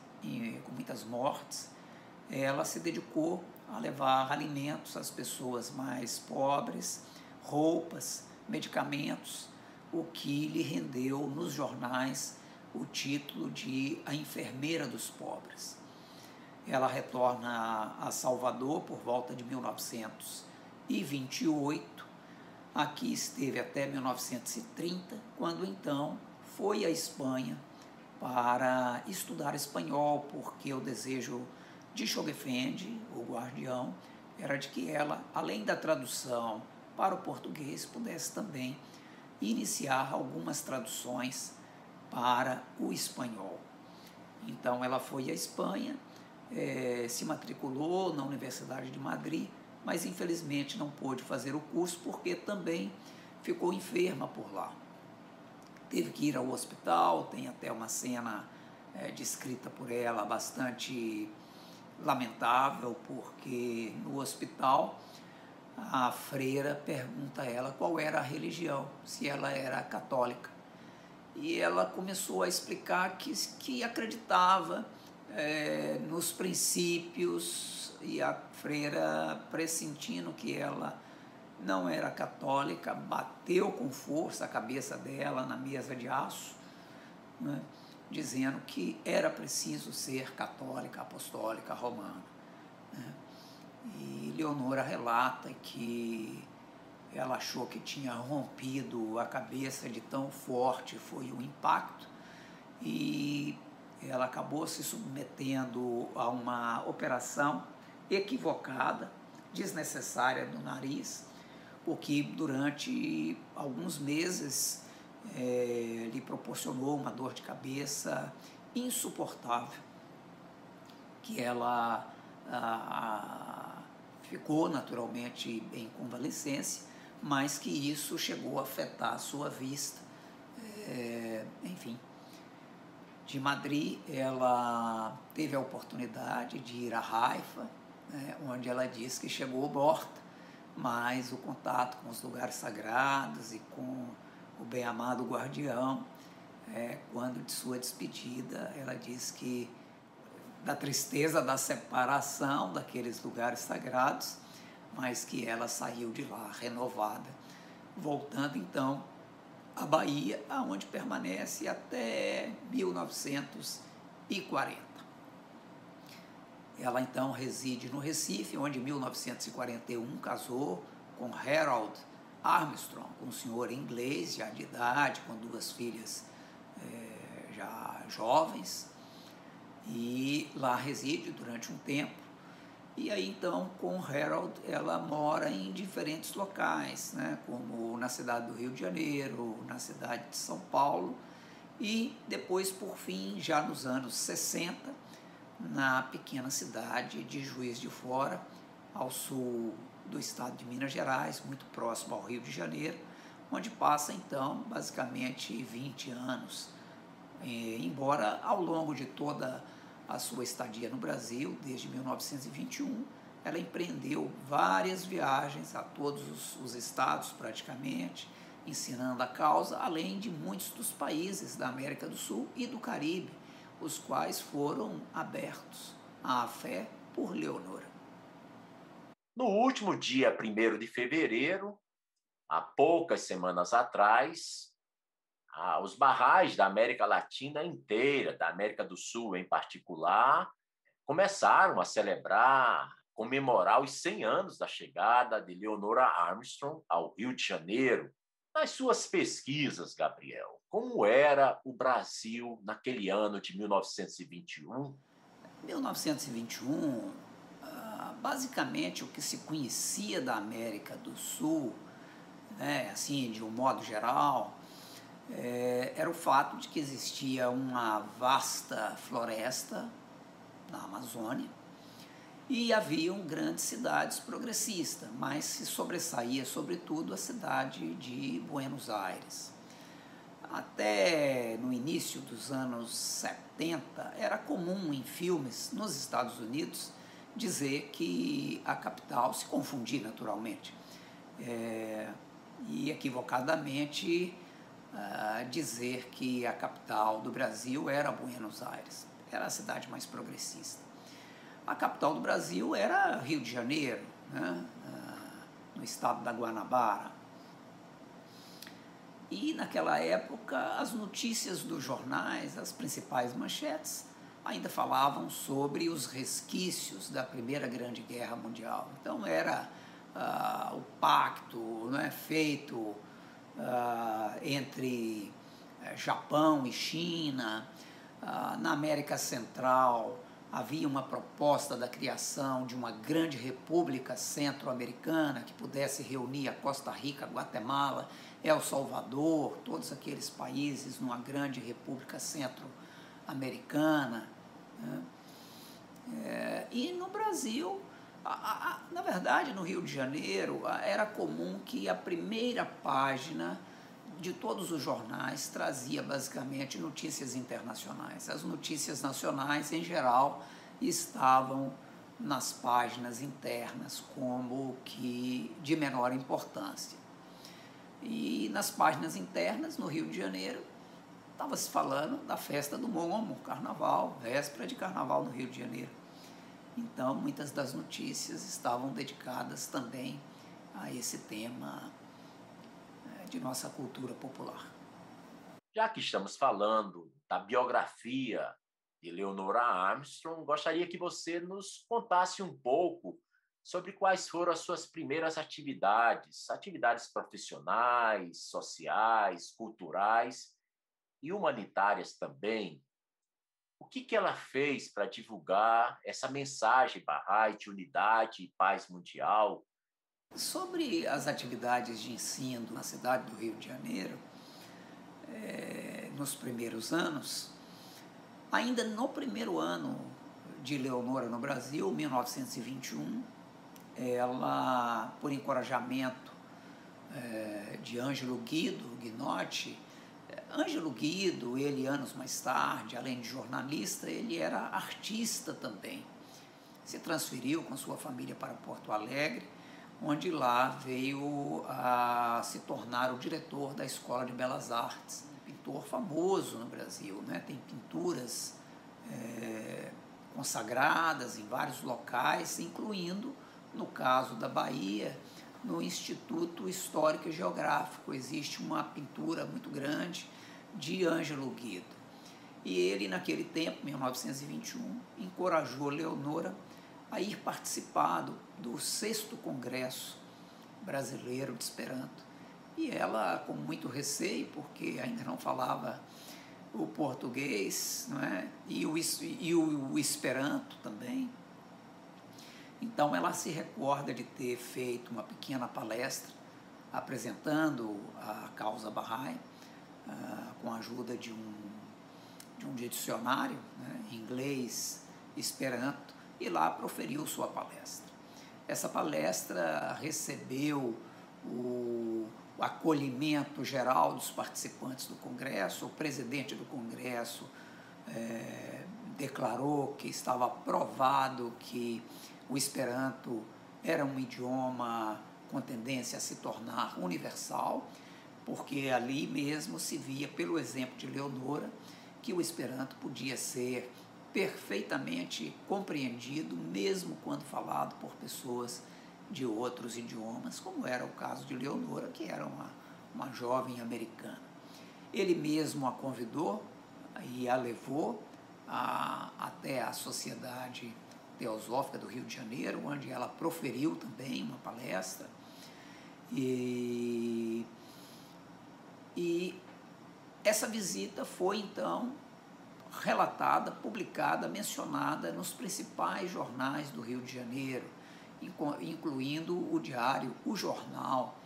com muitas mortes, ela se dedicou a levar alimentos às pessoas mais pobres, roupas, medicamentos, o que lhe rendeu nos jornais o título de a enfermeira dos pobres. Ela retorna a Salvador por volta de 1928. Aqui esteve até 1930, quando então foi à Espanha para estudar espanhol, porque o desejo de Choguefendi, o guardião, era de que ela, além da tradução para o português, pudesse também iniciar algumas traduções para o espanhol. Então ela foi à Espanha é, se matriculou na Universidade de Madrid, mas infelizmente não pôde fazer o curso porque também ficou enferma por lá. Teve que ir ao hospital, tem até uma cena é, descrita por ela bastante lamentável, porque no hospital a freira pergunta a ela qual era a religião, se ela era católica. E ela começou a explicar que, que acreditava é, nos princípios e a freira, pressentindo que ela não era católica, bateu com força a cabeça dela na mesa de aço, né, dizendo que era preciso ser católica, apostólica, romana. Né. E Leonora relata que ela achou que tinha rompido a cabeça de tão forte foi o impacto e ela acabou se submetendo a uma operação equivocada, desnecessária do nariz, o que durante alguns meses é, lhe proporcionou uma dor de cabeça insuportável, que ela ah, ficou naturalmente em convalescência, mas que isso chegou a afetar a sua vista. É, enfim, de Madrid, ela teve a oportunidade de ir a Haifa, né, onde ela diz que chegou morta, mas o contato com os lugares sagrados e com o bem-amado guardião, é, quando de sua despedida, ela diz que da tristeza da separação daqueles lugares sagrados, mas que ela saiu de lá renovada, voltando então à Bahia, aonde permanece até 1940. Ela então reside no Recife, onde em 1941 casou com Harold Armstrong, um senhor inglês já de idade, com duas filhas é, já jovens, e lá reside durante um tempo. E aí então com Harold ela mora em diferentes locais, né, como na cidade do Rio de Janeiro, na cidade de São Paulo e depois por fim, já nos anos 60, na pequena cidade de Juiz de Fora, ao sul do estado de Minas Gerais, muito próximo ao Rio de Janeiro, onde passa então basicamente 20 anos. E, embora ao longo de toda a sua estadia no Brasil, desde 1921, ela empreendeu várias viagens a todos os, os estados praticamente, ensinando a causa, além de muitos dos países da América do Sul e do Caribe, os quais foram abertos à fé por Leonora. No último dia 1 de fevereiro, há poucas semanas atrás, os barrais da América Latina inteira, da América do Sul em particular, começaram a celebrar, comemorar os 100 anos da chegada de Leonora Armstrong ao Rio de Janeiro. Nas suas pesquisas, Gabriel, como era o Brasil naquele ano de 1921? 1921, ah, basicamente o que se conhecia da América do Sul, né, assim, de um modo geral, é, era o fato de que existia uma vasta floresta na Amazônia e haviam grandes cidades progressistas, mas se sobressaía sobretudo a cidade de Buenos Aires. Até no início dos anos 70, era comum em filmes nos Estados Unidos dizer que a capital se confundia naturalmente é, e equivocadamente dizer que a capital do Brasil era Buenos Aires, era a cidade mais progressista. A capital do Brasil era Rio de Janeiro, né? uh, no estado da Guanabara. E naquela época as notícias dos jornais, as principais manchetes, ainda falavam sobre os resquícios da Primeira Grande Guerra Mundial. Então era uh, o pacto né, feito uh, entre uh, Japão e China. Uh, na América Central havia uma proposta da criação de uma grande república centro-americana que pudesse reunir a Costa Rica, Guatemala, El Salvador, todos aqueles países numa grande república centro-americana. Né? É, e no Brasil na verdade, no Rio de Janeiro, era comum que a primeira página de todos os jornais trazia basicamente notícias internacionais. As notícias nacionais, em geral, estavam nas páginas internas como que de menor importância. E nas páginas internas, no Rio de Janeiro, estava se falando da festa do Momo, carnaval, véspera de carnaval no Rio de Janeiro. Então, muitas das notícias estavam dedicadas também a esse tema é, de nossa cultura popular. Já que estamos falando da biografia de Leonora Armstrong, gostaria que você nos contasse um pouco sobre quais foram as suas primeiras atividades, atividades profissionais, sociais, culturais e humanitárias também. O que, que ela fez para divulgar essa mensagem Bahá'í de unidade e paz mundial? Sobre as atividades de ensino na cidade do Rio de Janeiro, é, nos primeiros anos, ainda no primeiro ano de Leonora no Brasil, 1921, ela, por encorajamento é, de Ângelo Guido Guinotti, Ângelo Guido, ele anos mais tarde, além de jornalista, ele era artista também. Se transferiu com sua família para Porto Alegre, onde lá veio a se tornar o diretor da Escola de Belas Artes, pintor famoso no Brasil, né? tem pinturas é, consagradas em vários locais, incluindo, no caso da Bahia, no Instituto Histórico e Geográfico. Existe uma pintura muito grande de Ângelo Guido. E ele, naquele tempo, 1921, encorajou Leonora a ir participar do, sexto Congresso Brasileiro de Esperanto. E ela, com muito receio, porque ainda não falava o português não é? e, o, e o, o Esperanto também, então ela se recorda de ter feito uma pequena palestra apresentando a causa Bahá'í uh, com a ajuda de um, de um dicionário né, inglês, esperanto, e lá proferiu sua palestra. Essa palestra recebeu o, o acolhimento geral dos participantes do Congresso, o presidente do Congresso é, declarou que estava aprovado que o Esperanto era um idioma com tendência a se tornar universal, porque ali mesmo se via, pelo exemplo de Leonora, que o Esperanto podia ser perfeitamente compreendido, mesmo quando falado por pessoas de outros idiomas, como era o caso de Leonora, que era uma, uma jovem americana. Ele mesmo a convidou e a levou a, até a Sociedade Teosófica do Rio de Janeiro, onde ela proferiu também uma palestra. E, e essa visita foi então relatada, publicada, mencionada nos principais jornais do Rio de Janeiro, incluindo o diário O Jornal,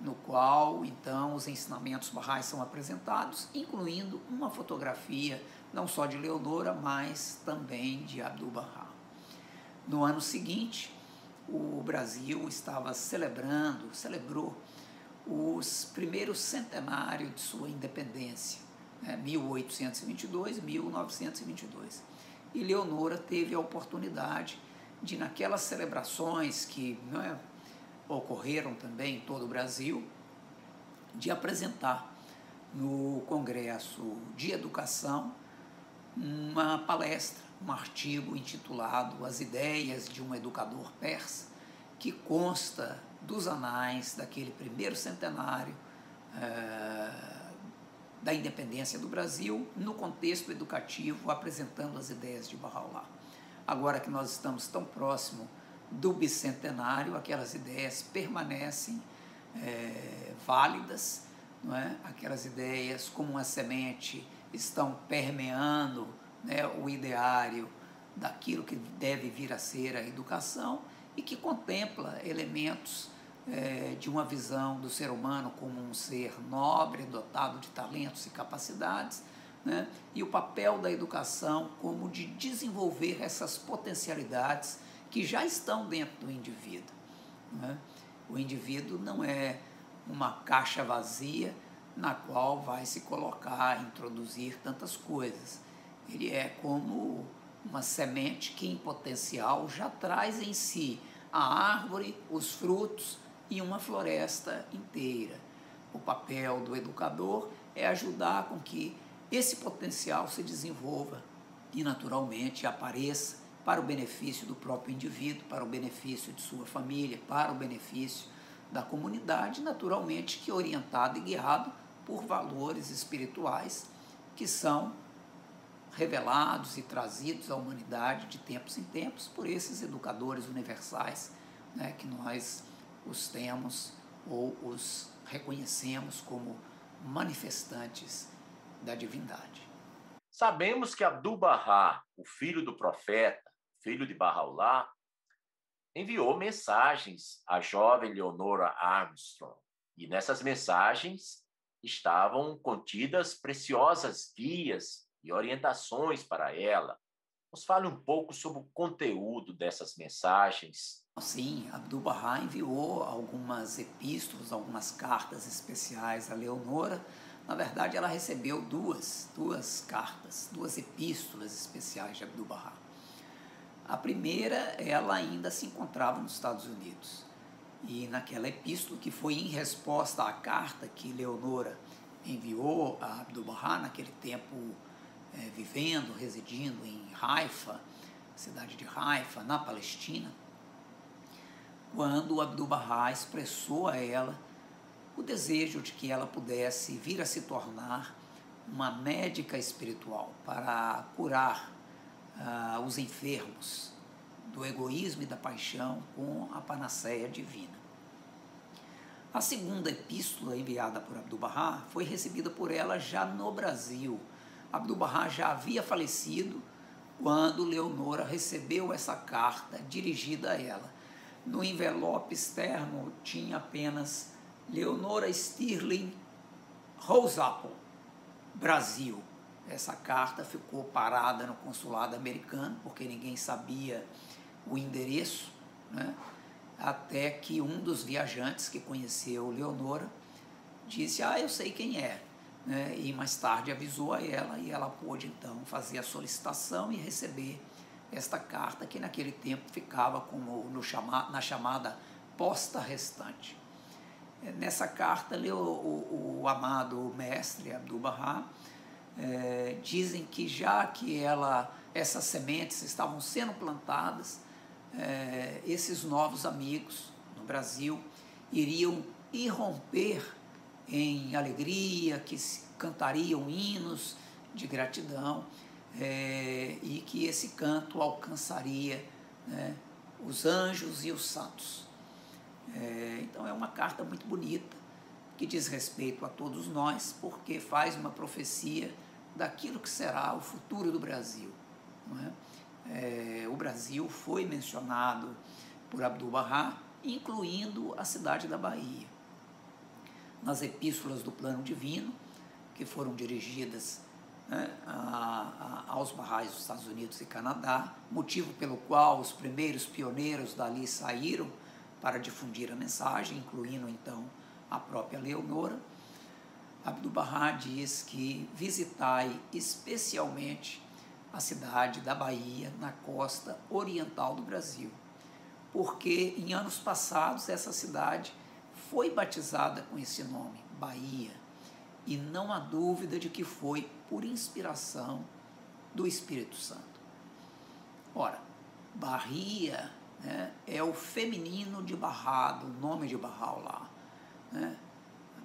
no qual então os ensinamentos barrais são apresentados, incluindo uma fotografia não só de Leonora, mas também de Abdu'l-Bahá. No ano seguinte, o Brasil estava celebrando, celebrou os primeiros centenários de sua independência, né, 1822, 1922. E Leonora teve a oportunidade de, naquelas celebrações que é, ocorreram também em todo o Brasil, de apresentar no Congresso de Educação uma palestra, um artigo intitulado As Ideias de um Educador Persa, que consta dos anais daquele primeiro centenário eh, da independência do Brasil, no contexto educativo, apresentando as ideias de Bahá'u'lláh. Agora que nós estamos tão próximo do bicentenário, aquelas ideias permanecem é, válidas, não é? aquelas ideias como uma semente estão permeando né, o ideário daquilo que deve vir a ser a educação e que contempla elementos é, de uma visão do ser humano como um ser nobre, dotado de talentos e capacidades, né, e o papel da educação como de desenvolver essas potencialidades que já estão dentro do indivíduo. Né? O indivíduo não é uma caixa vazia na qual vai se colocar, introduzir tantas coisas. Ele é como uma semente que, em potencial, já traz em si a árvore, os frutos e uma floresta inteira. O papel do educador é ajudar com que esse potencial se desenvolva e, naturalmente, apareça para o benefício do próprio indivíduo, para o benefício de sua família, para o benefício da comunidade, naturalmente que orientado e guiado por valores espirituais que são revelados e trazidos à humanidade de tempos em tempos por esses educadores universais né, que nós os temos ou os reconhecemos como manifestantes da divindade. Sabemos que Abdu'l-Bahá, o filho do profeta, filho de Bahá'u'lláh, enviou mensagens à jovem Leonora Armstrong. E nessas mensagens estavam contidas preciosas guias e orientações para ela. Nos fale um pouco sobre o conteúdo dessas mensagens. Sim, Abdu'l-Bahá enviou algumas epístolas, algumas cartas especiais a Leonora. Na verdade, ela recebeu duas, duas cartas, duas epístolas especiais de Abdu'l-Bahá. A primeira, ela ainda se encontrava nos Estados Unidos. E naquela epístola, que foi em resposta à carta que Leonora enviou a Abdu'l-Bahá, naquele tempo é, vivendo, residindo em Haifa, cidade de Haifa, na Palestina, quando Abdu'l-Bahá expressou a ela o desejo de que ela pudesse vir a se tornar uma médica espiritual para curar ah, os enfermos do egoísmo e da paixão com a panaceia divina. A segunda epístola enviada por Abdu'l-Bahá foi recebida por ela já no Brasil. Abdu'l-Bahá já havia falecido quando Leonora recebeu essa carta dirigida a ela. No envelope externo tinha apenas Leonora Stirling Rose Apple, Brasil. Essa carta ficou parada no consulado americano, porque ninguém sabia o endereço, né? até que um dos viajantes que conheceu Leonora disse: Ah, eu sei quem é. Né? E mais tarde avisou a ela, e ela pôde então fazer a solicitação e receber esta carta, que naquele tempo ficava como no chama, na chamada posta restante. Nessa carta, o, o, o amado mestre Abdu'l-Bahá é, dizem que já que ela, essas sementes estavam sendo plantadas, é, esses novos amigos no Brasil iriam irromper em alegria, que cantariam hinos de gratidão é, e que esse canto alcançaria né, os anjos e os santos. É, então é uma carta muito bonita que diz respeito a todos nós, porque faz uma profecia daquilo que será o futuro do Brasil. É? É, o Brasil foi mencionado por Abdu'l-Bahá, incluindo a cidade da Bahia. Nas epístolas do Plano Divino, que foram dirigidas né, a, a, aos barrais dos Estados Unidos e Canadá, motivo pelo qual os primeiros pioneiros dali saíram para difundir a mensagem, incluindo então a própria Leonora. Abdu'l-Bahá diz que visitai especialmente a cidade da Bahia, na costa oriental do Brasil, porque em anos passados essa cidade foi batizada com esse nome, Bahia, e não há dúvida de que foi por inspiração do Espírito Santo. Ora, Bahia né, é o feminino de Barrado, o nome de Barral lá. Né?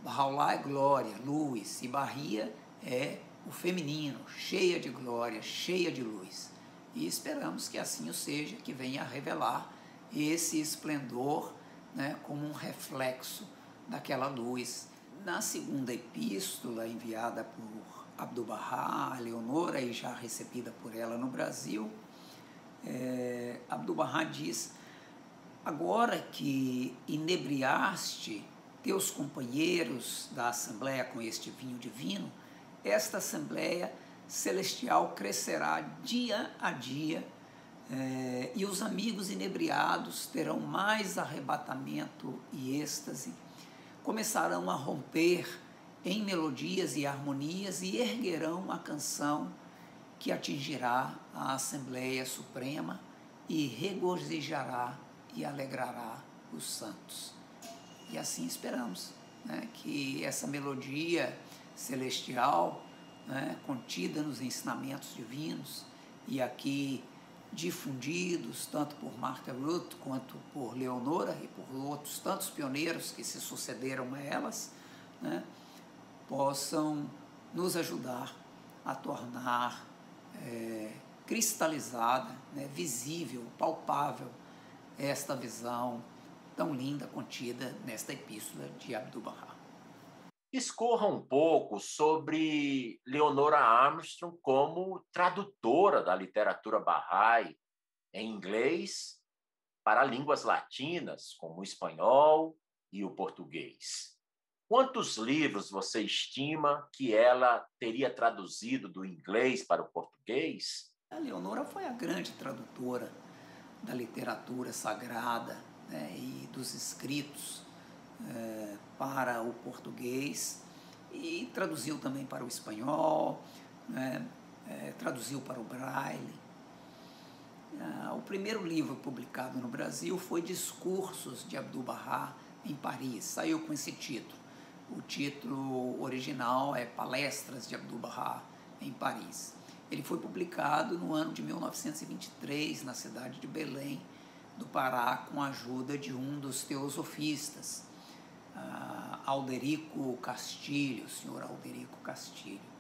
Bahá'u'lláh é glória, luz, e Bahia é o feminino, cheia de glória, cheia de luz. E esperamos que assim o seja, que venha a revelar esse esplendor né, como um reflexo daquela luz. Na segunda epístola enviada por Abdu'l-Bahá, a Leonora, e já recebida por ela no Brasil, é, Abdu'l-Bahá diz, agora que inebriaste teus companheiros da Assembleia com este vinho divino, esta Assembleia celestial crescerá dia a dia eh, e os amigos inebriados terão mais arrebatamento e êxtase, começarão a romper em melodias e harmonias e erguerão a canção que atingirá a Assembleia Suprema e regozijará e alegrará os santos. E assim esperamos né, que essa melodia celestial, né, contida nos ensinamentos divinos e aqui difundidos tanto por Martha Ruth quanto por Leonora e por outros tantos pioneiros que se sucederam a elas, né, possam nos ajudar a tornar é, cristalizada, né, visível, palpável esta visão tão linda contida nesta epístola de Abdu'l-Bahá. Discorra um pouco sobre Leonora Armstrong como tradutora da literatura Bahá'í em inglês para línguas latinas, como o espanhol e o português. Quantos livros você estima que ela teria traduzido do inglês para o português? A Leonora foi a grande tradutora da literatura sagrada né, e dos escritos é, para o português e traduziu também para o espanhol, né, é, traduziu para o braille. Ah, o primeiro livro publicado no Brasil foi Discursos de Abdu'l-Bahá em Paris, saiu com esse título. O título original é Palestras de Abdu'l-Bahá em Paris. Ele foi publicado no ano de 1923 na cidade de Belém, do Pará, com a ajuda de um dos teosofistas, uh, Alderico Castilho, o senhor Alderico Castilho.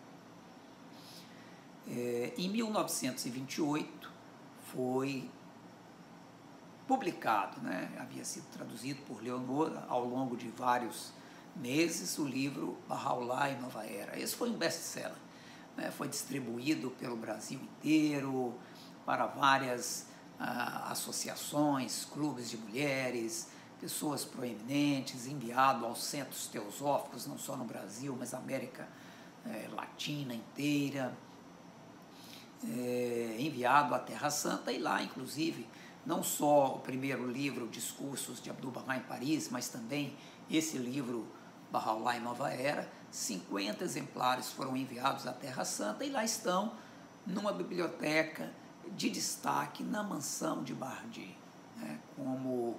É, em 1928 foi publicado, né? havia sido traduzido por Leonora ao longo de vários meses o livro Bahá'u'lláh e Nova Era. Esse foi um best-seller, né? foi distribuído pelo Brasil inteiro para várias ah, associações, clubes de mulheres, pessoas proeminentes, enviado aos centros teosóficos, não só no Brasil, mas América eh, Latina inteira, eh, enviado à Terra Santa e lá, inclusive, não só o primeiro livro, Discursos de Abdu'l-Bahá em Paris, mas também esse livro, Bahá'u'lláh em Nova Era, 50 exemplares foram enviados à Terra Santa e lá estão numa biblioteca de destaque na mansão de Bardi, né, como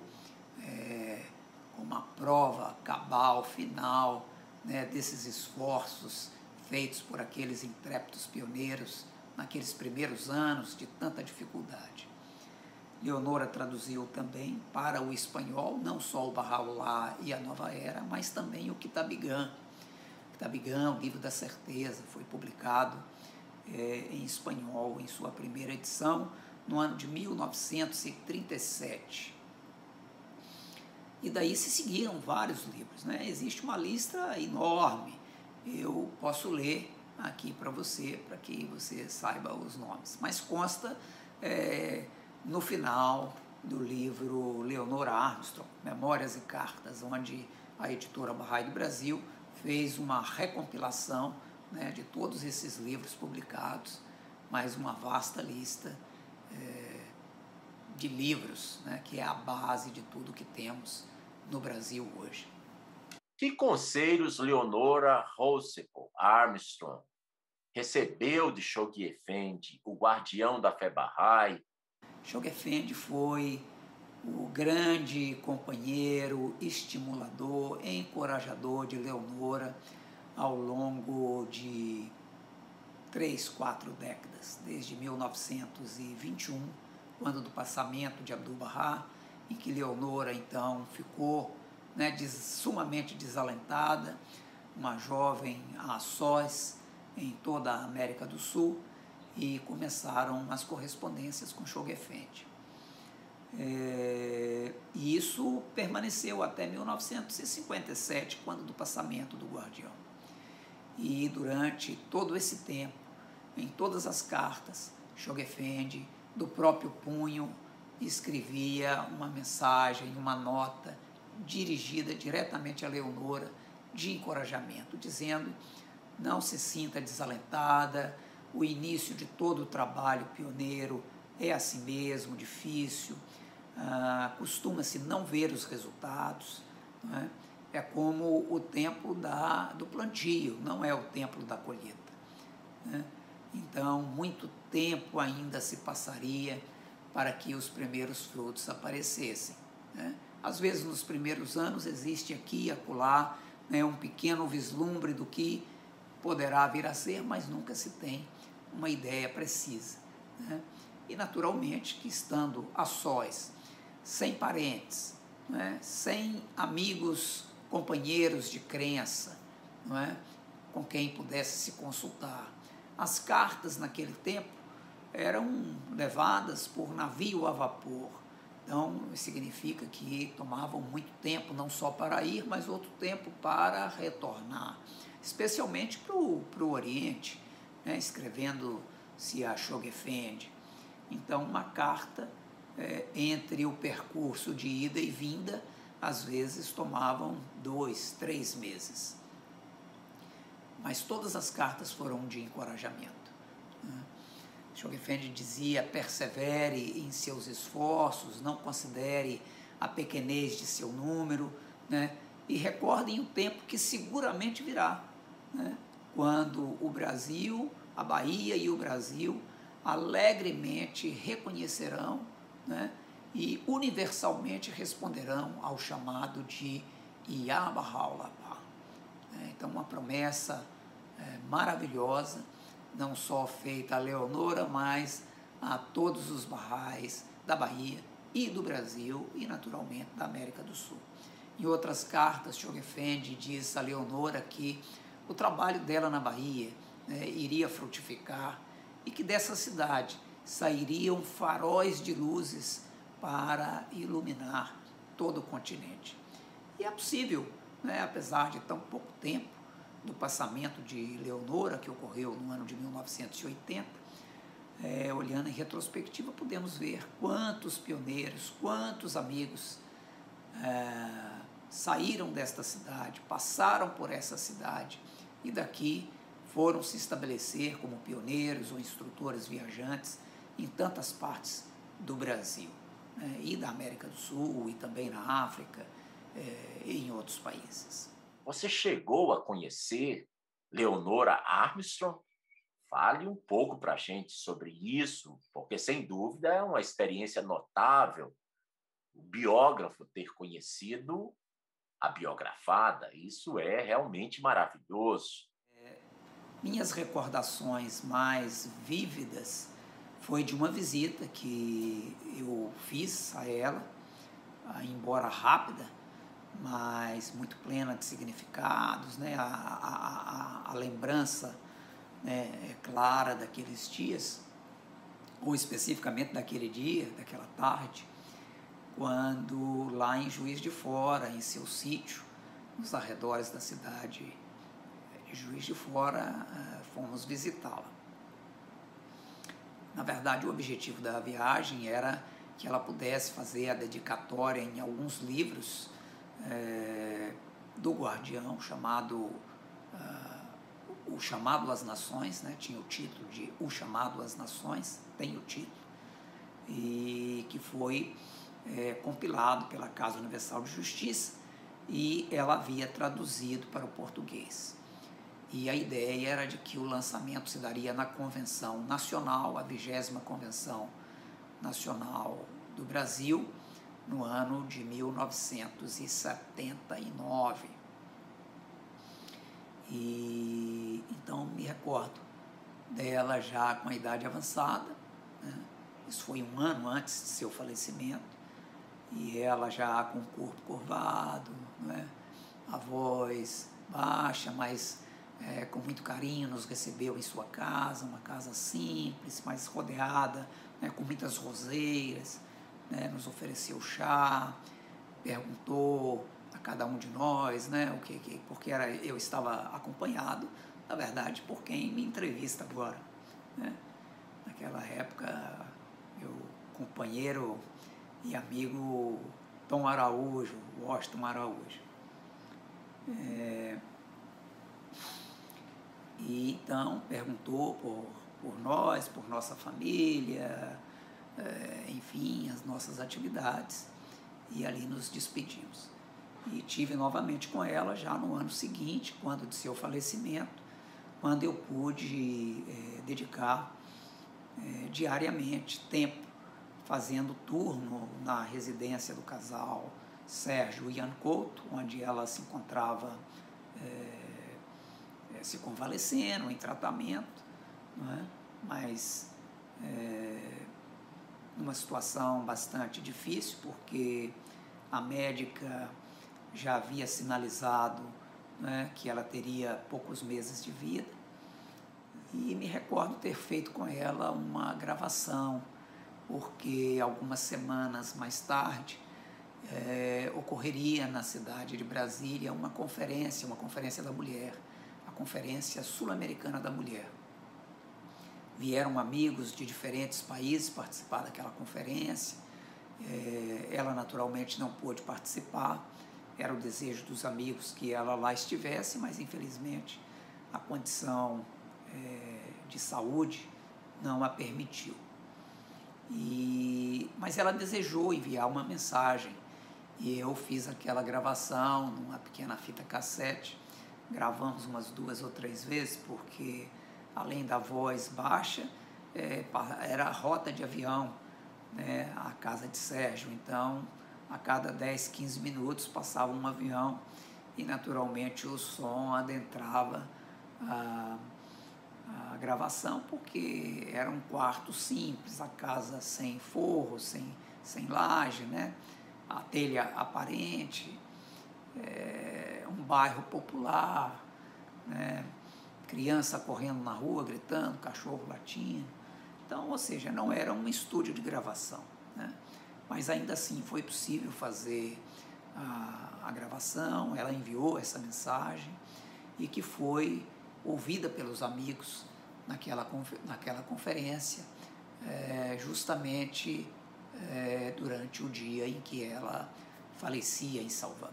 é, uma prova cabal, final, né, desses esforços feitos por aqueles intrépidos pioneiros naqueles primeiros anos de tanta dificuldade. Leonora traduziu também para o espanhol não só o Bahá'u'lláh e a Nova Era, mas também o Kitabigã. Kitabigã, o Livro da Certeza, foi publicado é, em espanhol em sua primeira edição no ano de 1937. E daí se seguiram vários livros. Né? Existe uma lista enorme. Eu posso ler aqui para você, para que você saiba os nomes. Mas consta é, no final do livro Leonor Armstrong, Memórias e Cartas, onde a editora Bahá'í do Brasil fez uma recompilação né, de todos esses livros publicados, mais uma vasta lista é, de livros, né, que é a base de tudo que temos no Brasil hoje. Que conselhos Leonora Roosevelt Armstrong recebeu de Shoghi Effendi, o guardião da fé Bahá'í? Shoghi Effendi foi o grande companheiro, estimulador, encorajador de Leonora ao longo de três, quatro décadas, desde 1921, quando do passamento de Abdu'l-Bahá, que Leonora então ficou né, des, sumamente desalentada, uma jovem a sós em toda a América do Sul e começaram as correspondências com Shogefendi. É, e isso permaneceu até 1957, quando do passamento do guardião. E durante todo esse tempo, em todas as cartas, Shogefendi, do próprio punho, escrevia uma mensagem, uma nota dirigida diretamente a Leonora de encorajamento, dizendo: não se sinta desalentada, o início de todo o trabalho pioneiro é assim mesmo, difícil, ah, costuma-se não ver os resultados, é? é? como o tempo da, do plantio, não é o tempo da colheita. Né? Então, muito tempo ainda se passaria para que os primeiros frutos aparecessem. Né? Às vezes, nos primeiros anos, existe aqui e acolá né, um pequeno vislumbre do que poderá vir a ser, mas nunca se tem uma ideia precisa. Né? E, naturalmente, que estando a sós, sem parentes, é? sem amigos, companheiros de crença, é? com quem pudesse se consultar. As cartas naquele tempo eram levadas por navio a vapor Então, significa que tomavam muito tempo, não só para ir, mas outro tempo para retornar, especialmente para o Oriente, né, escrevendo-se a Shogefendi. Então, uma carta é, entre o percurso de ida e vinda, às vezes tomavam dois, três meses. Mas todas as cartas foram de encorajamento. Schoenfeld dizia: persevere em seus esforços, não considere a pequenez de seu número, né? e recordem o tempo que seguramente virá, né? quando o Brasil, a Bahia e o Brasil alegremente reconhecerão né? e universalmente responderão ao chamado de Yabahaulabá. Né? Então, uma promessa é, maravilhosa não só feita a Leonora, mas a todos os barrais da Bahia e do Brasil e, naturalmente, da América do Sul. Em outras cartas, Chogefendi diz a Leonora que o trabalho dela na Bahia né, iria frutificar e que dessa cidade sairiam faróis de luzes para iluminar todo o continente. E é possível, né, apesar de tão pouco tempo, do passamento de Leonora, que ocorreu no ano de 1980, é, olhando em retrospectiva, podemos ver quantos pioneiros, quantos amigos é, saíram desta cidade, passaram por essa cidade e daqui foram se estabelecer como pioneiros ou instrutores viajantes em tantas partes do Brasil né, e da América do Sul e também na África é, e em outros países. Você chegou a conhecer Leonora Armstrong? Fale um pouco para a gente sobre isso, porque sem dúvida é uma experiência notável o biógrafo ter conhecido a biografada. Isso é realmente maravilhoso. É, minhas recordações mais vívidas foi de uma visita que eu fiz a ela, embora rápida, mas muito plena de significados, né? a, a, a, a lembrança né, é clara daqueles dias, ou especificamente daquele dia, daquela tarde, quando lá em Juiz de Fora, em seu sítio, nos arredores da cidade de Juiz de Fora, eh, fomos visitá-la. Na verdade, o objetivo da viagem era que ela pudesse fazer a dedicatória em alguns livros é, do guardião chamado uh, O Chamado às Nações, né? tinha o título de O Chamado às Nações, tem o título, e que foi é, compilado pela Casa Universal de Justiça e ela havia traduzido para o português. E a ideia era de que o lançamento se daria na Convenção Nacional, a vigésima Convenção Nacional do Brasil, no ano de 1979. E então me recordo dela já com a idade avançada, né? isso foi um ano antes de seu falecimento, e ela já com o corpo curvado, né? a voz baixa, mas é, com muito carinho nos recebeu em sua casa, uma casa simples, mas rodeada né? com muitas roseiras né, nos ofereceu chá, perguntou a cada um de nós, né, o que, que, porque era, eu estava acompanhado, na verdade, por quem me entrevista agora. Né? Naquela época, meu companheiro e amigo Tom Araújo, Washington Araújo. É, e então perguntou por, por nós, por nossa família, é, enfim, as nossas atividades e ali nos despedimos. E tive novamente com ela já no ano seguinte, quando de seu falecimento, quando eu pude é, dedicar é, diariamente tempo fazendo turno na residência do casal Sérgio e Ian Couto, onde ela se encontrava é, se convalescendo, em tratamento, não é? mas é, numa situação bastante difícil, porque a médica já havia sinalizado né, que ela teria poucos meses de vida. E me recordo ter feito com ela uma gravação, porque algumas semanas mais tarde é, ocorreria na cidade de Brasília uma conferência, uma conferência da mulher, a Conferência Sul-Americana da Mulher. Vieram amigos de diferentes países participar daquela conferência. É, ela naturalmente não pôde participar, era o desejo dos amigos que ela lá estivesse, mas infelizmente a condição é, de saúde não a permitiu. E, mas ela desejou enviar uma mensagem e eu fiz aquela gravação numa pequena fita cassete. Gravamos umas duas ou três vezes, porque além da voz baixa, é, era a rota de avião, né, a casa de Sérgio. Então, a cada 10, 15 minutos passava um avião e naturalmente o som adentrava a, a gravação, porque era um quarto simples, a casa sem forro, sem, sem laje, né? a telha aparente, é, um bairro popular, né? Criança correndo na rua, gritando, cachorro latindo. Então, ou seja, não era um estúdio de gravação. Né? Mas ainda assim foi possível fazer a, a gravação, ela enviou essa mensagem e que foi ouvida pelos amigos naquela, naquela conferência, é, justamente é, durante o dia em que ela falecia em Salvador.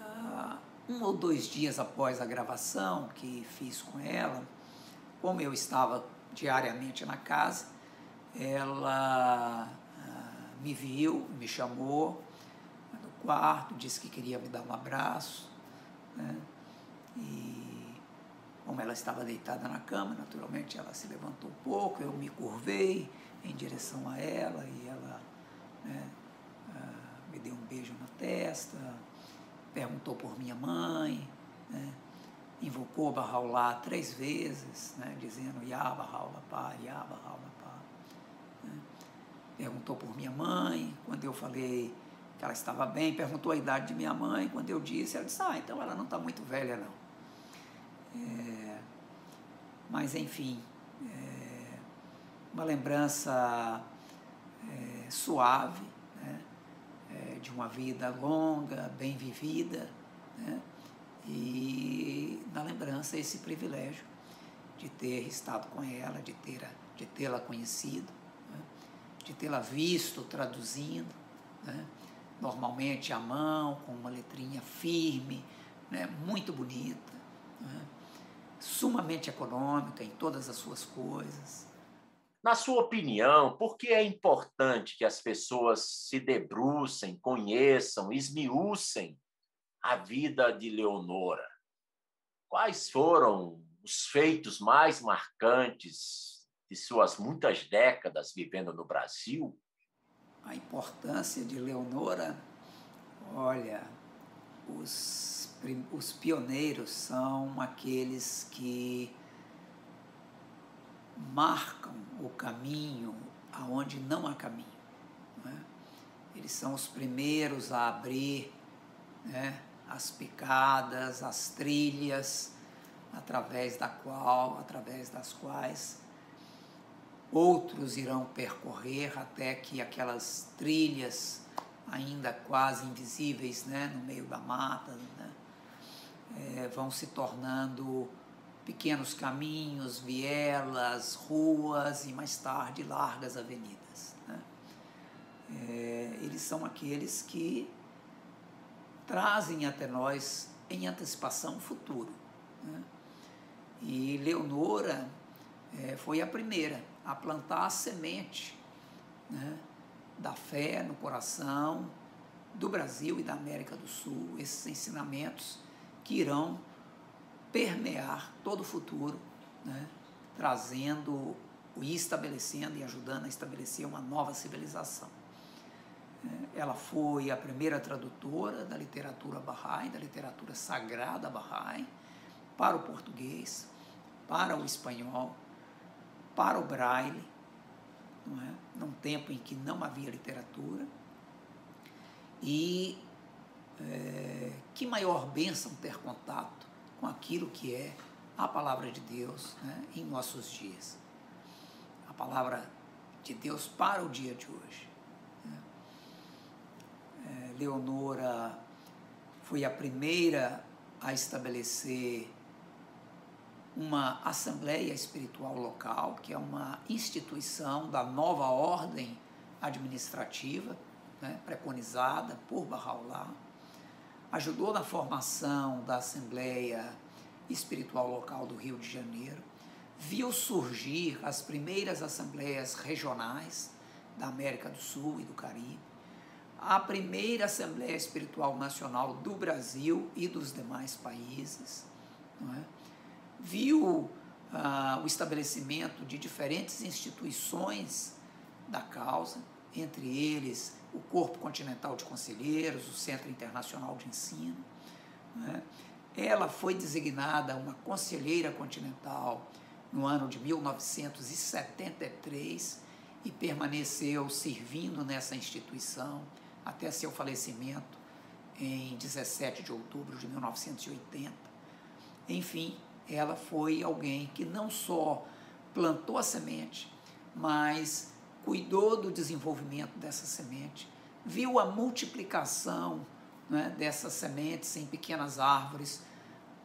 Ah, um ou dois dias após a gravação que fiz com ela, como eu estava diariamente na casa, ela ah, me viu, me chamou no quarto, disse que queria me dar um abraço. Né? E como ela estava deitada na cama, naturalmente ela se levantou um pouco, eu me curvei em direção a ela e ela né, uh, me deu um beijo na testa, perguntou por minha mãe, né, invocou Bahá'u'lláh três vezes, né, dizendo Ya Bahá'u'lláh, Ya Bahá'u'lláh, né, perguntou por minha mãe, quando eu falei que ela estava bem, perguntou a idade de minha mãe, quando eu disse, ela disse, ah, então ela não está muito velha não. É, mas enfim, é, uma lembrança é, suave é, de uma vida longa, bem vivida, né, e na lembrança esse privilégio de ter estado com ela, de ter de tê-la conhecido, né, de tê-la visto traduzindo, né, normalmente à mão, com uma letrinha firme, né, muito bonita, né, sumamente econômica em todas as suas coisas. Na sua opinião, por que é importante que as pessoas se debrucem, conheçam, esmiucem a vida de Leonora? Quais foram os feitos mais marcantes de suas muitas décadas vivendo no Brasil? A importância de Leonora, olha, os, os pioneiros são aqueles que marcam o caminho aonde não há caminho. Não é? Eles são os primeiros a abrir né, as picadas, as trilhas, através da qual, através das quais outros irão percorrer até que aquelas trilhas ainda quase invisíveis, né, no meio da mata, né, é, vão se tornando pequenos caminhos, vielas, ruas e mais tarde largas avenidas. Né? É, eles são aqueles que trazem até nós em antecipação o futuro. Né? E Leonora é, foi a primeira a plantar a semente né, da fé no coração do Brasil e da América do Sul, esses ensinamentos que irão permear todo o futuro, né? trazendo e estabelecendo e ajudando a estabelecer uma nova civilização. É, ela foi a primeira tradutora da literatura Bahá'í, da literatura sagrada Bahá'í, para o português, para o espanhol, para o braille, não é? num tempo em que não havia literatura. E é, que maior bênção ter contato com aquilo que é a palavra de Deus né, em nossos dias. A palavra de Deus para o dia de hoje. Né? É, Leonora foi a primeira a estabelecer uma assembleia espiritual local, que é uma instituição da nova ordem administrativa, né, preconizada por Bahá'u'lláh, ajudou na formação da Assembleia Espiritual Local do Rio de Janeiro, viu surgir as primeiras assembleias regionais da América do Sul e do Caribe, a primeira Assembleia Espiritual Nacional do Brasil e dos demais países, é? viu ah, o estabelecimento de diferentes instituições da causa, entre eles o Corpo Continental de Conselheiros, o Centro Internacional de Ensino. É? Ela foi designada uma conselheira continental no ano de 1973 e permaneceu servindo nessa instituição até seu falecimento em 17 de outubro de 1980. Enfim, ela foi alguém que não só plantou a semente, mas cuidou do desenvolvimento dessa semente, viu a multiplicação né, dessas sementes em pequenas árvores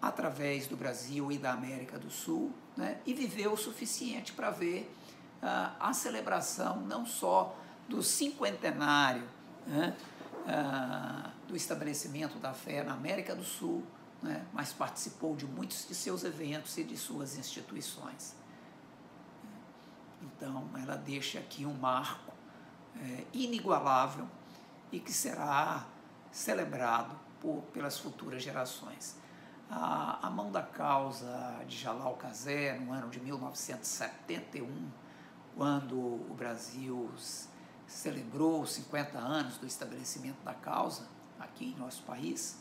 através do Brasil e da América do Sul, né, e viveu o suficiente para ver uh, a celebração não só do cinquentenário né, uh, do estabelecimento da fé na América do Sul, né, mas participou de muitos de seus eventos e de suas instituições. Então, ela deixa aqui um marco é, inigualável e que será celebrado por, pelas futuras gerações. A, a mão da causa de Jalal Cazé, no ano de 1971, quando o Brasil celebrou os 50 anos do estabelecimento da causa aqui em nosso país,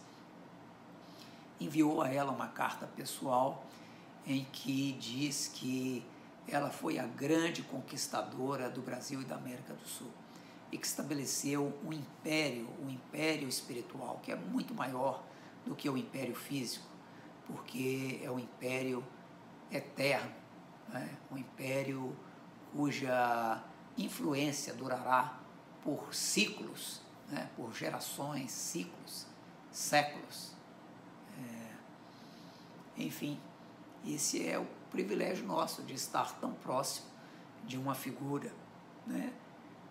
enviou a ela uma carta pessoal em que diz que ela foi a grande conquistadora do Brasil e da América do Sul e que estabeleceu um império, um império espiritual que é muito maior do que o império físico, porque é um império eterno, né? um império cuja influência durará por ciclos, né? por gerações, ciclos, séculos. É... Enfim, esse é o privilégio nosso de estar tão próximo de uma figura né?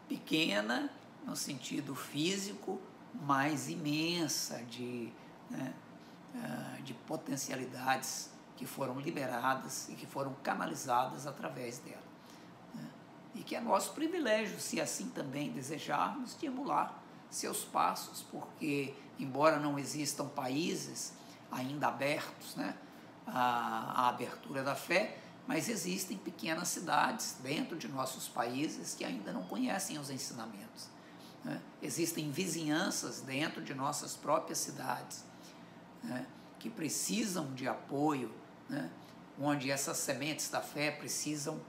pequena no sentido físico, mas imensa de, né? Ah, de potencialidades que foram liberadas e que foram canalizadas através dela e que é nosso privilégio, se assim também desejarmos, de emular seus passos, porque, embora não existam países ainda abertos né, à, à abertura da fé, mas existem pequenas cidades dentro de nossos países que ainda não conhecem os ensinamentos. Né? Existem vizinhanças dentro de nossas próprias cidades né, que precisam de apoio, né, onde essas sementes da fé precisam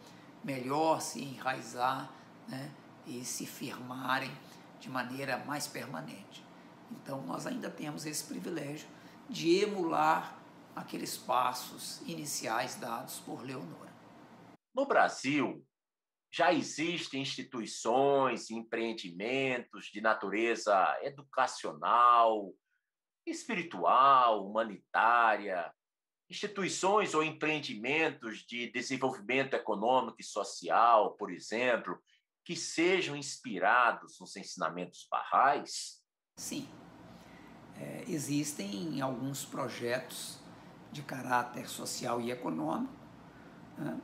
melhor se enraizar né, e se firmarem de maneira mais permanente. Então, nós ainda temos esse privilégio de emular aqueles passos iniciais dados por Leonora. No Brasil, já existem instituições e empreendimentos de natureza educacional, espiritual, humanitária, instituições ou empreendimentos de desenvolvimento econômico e social, por exemplo, que sejam inspirados nos ensinamentos barrais? Sim. É, existem alguns projetos de caráter social e econômico. Né?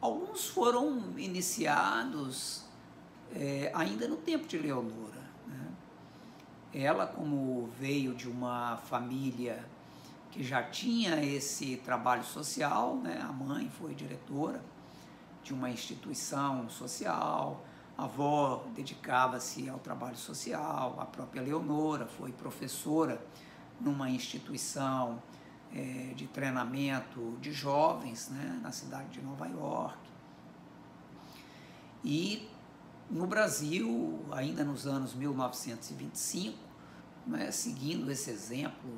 Alguns foram iniciados é, ainda no tempo de Leonora. Né? Ela, como veio de uma família que já tinha esse trabalho social, né? a mãe foi diretora de uma instituição social, a avó dedicava-se ao trabalho social, a própria Leonora foi professora numa instituição é, de treinamento de jovens né? na cidade de Nova York. E no Brasil, ainda nos anos 1925, né? seguindo esse exemplo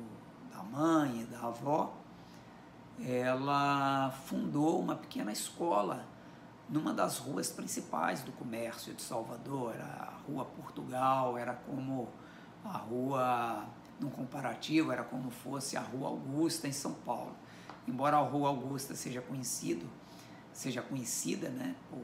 mãe e da avó, ela fundou uma pequena escola numa das ruas principais do comércio de Salvador. A Rua Portugal era como a rua, num comparativo, era como fosse a Rua Augusta em São Paulo. Embora a Rua Augusta seja conhecido, seja conhecida né, por,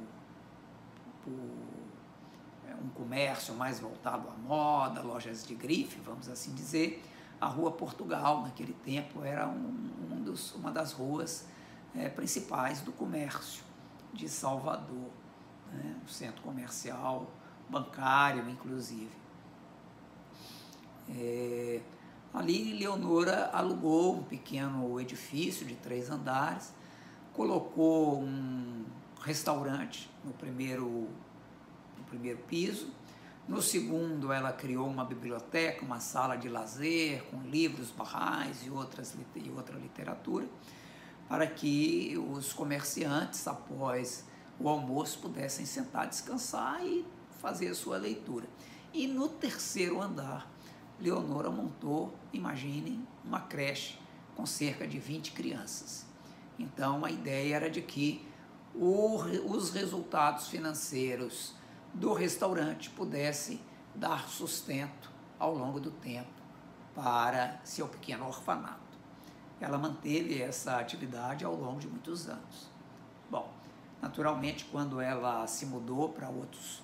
por é, um comércio mais voltado à moda, lojas de grife, vamos assim dizer, a Rua Portugal, naquele tempo, era um, um dos, uma das ruas é, principais do comércio de Salvador, né? um centro comercial, bancário, inclusive. É, ali, Leonora alugou um pequeno edifício de três andares, colocou um restaurante no primeiro, no primeiro piso, no segundo, ela criou uma biblioteca, uma sala de lazer com livros, barrais e, outras, e outra literatura para que os comerciantes, após o almoço, pudessem sentar, descansar e fazer a sua leitura. E no terceiro andar, Leonora montou, imaginem, uma creche com cerca de 20 crianças. Então a ideia era de que o, os resultados financeiros do restaurante pudessem dar sustento ao longo do tempo para seu pequeno orfanato ela manteve essa atividade ao longo de muitos anos. Bom, naturalmente, quando ela se mudou para outros,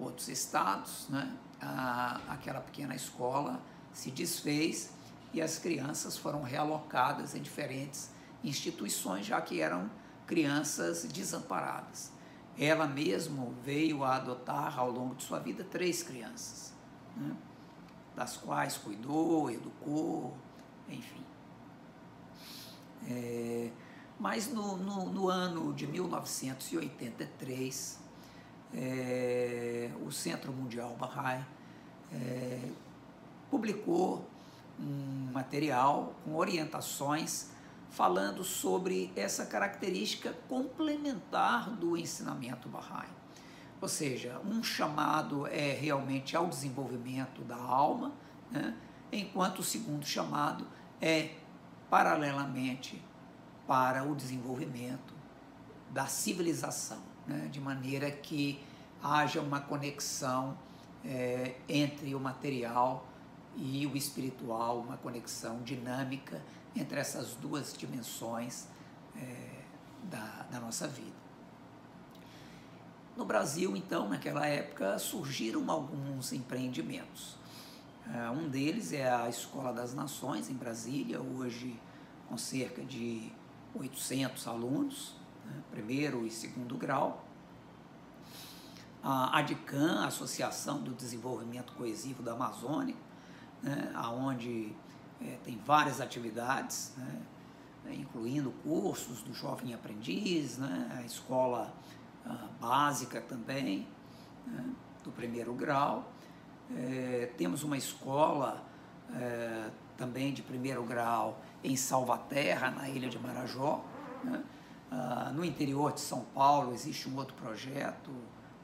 outros estados, né, a, aquela pequena escola se desfez e as crianças foram realocadas em diferentes instituições, já que eram crianças desamparadas. Ela mesmo veio a adotar ao longo de sua vida três crianças, né, das quais cuidou, educou, enfim. É, mas no, no, no, ano de 1983, é, o Centro Mundial Bahá'í é, publicou um material com orientações falando sobre essa característica complementar do ensinamento Bahá'í. Ou seja, um chamado é realmente ao desenvolvimento da alma, né? enquanto o segundo chamado é paralelamente para o desenvolvimento da civilização, né? de maneira que haja uma conexão é, entre o material e o espiritual, uma conexão dinâmica entre essas duas dimensões é, da, da nossa vida. No Brasil, então, naquela época, surgiram alguns empreendimentos. É, um deles é a Escola das Nações, em Brasília, hoje com cerca de 800 alunos, primeiro e segundo grau. A ADCAM, Associação do Desenvolvimento Coesivo da Amazônia, né, onde é, tem várias atividades, né, incluindo cursos do jovem aprendiz, né, a escola a básica também, né, do primeiro grau é, temos uma escola é, também de primeiro grau em Salvaterra, na ilha de Marajó. Né? Ah, no interior de São Paulo existe um outro projeto,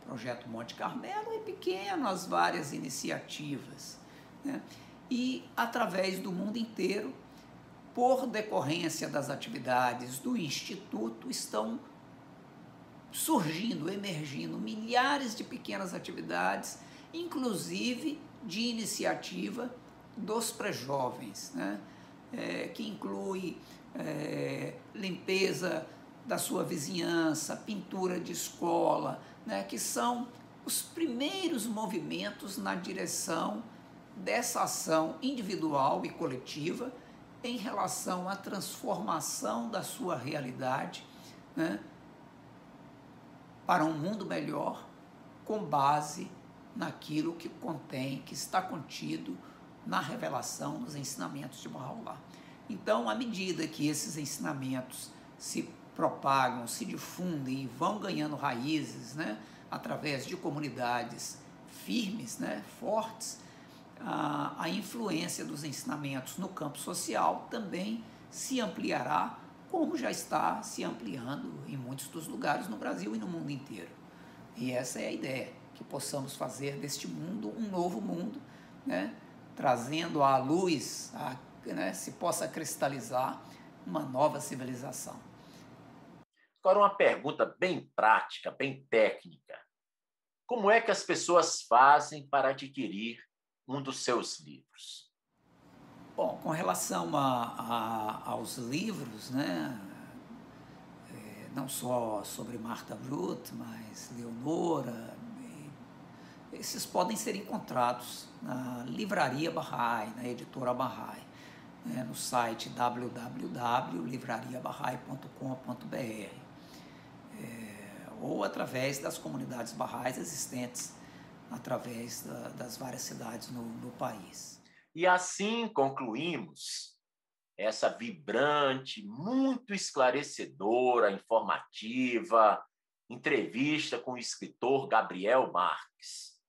projeto Monte Carmelo, e pequenas várias iniciativas. Né? E através do mundo inteiro, por decorrência das atividades do Instituto, estão surgindo, emergindo milhares de pequenas atividades inclusive de iniciativa dos pré-jovens, né? É, que inclui é, limpeza da sua vizinhança, pintura de escola, né? que são os primeiros movimentos na direção dessa ação individual e coletiva em relação à transformação da sua realidade né? para um mundo melhor com base naquilo que contém, que está contido na revelação, nos ensinamentos de Bahá'u'lláh. Então, à medida que esses ensinamentos se propagam, se difundem e vão ganhando raízes, né, através de comunidades firmes, né, fortes, a, a influência dos ensinamentos no campo social também se ampliará, como já está se ampliando em muitos dos lugares no Brasil e no mundo inteiro. E essa é a ideia que possamos fazer deste mundo um novo mundo, né? trazendo à luz, a, né? se possa cristalizar uma nova civilização. Agora, uma pergunta bem prática, bem técnica. Como é que as pessoas fazem para adquirir um dos seus livros? Bom, com relação a, a, aos livros, né, é, não só sobre Marta Brut, mas Leonora, esses podem ser encontrados na Livraria Bahá'í, na editora Bahá'í, né, no site www.livrariabahá'í.com.br é, ou através das comunidades barrais existentes através da, das várias cidades no, no país. E assim concluímos essa vibrante, muito esclarecedora, informativa entrevista com o escritor Gabriel Marques.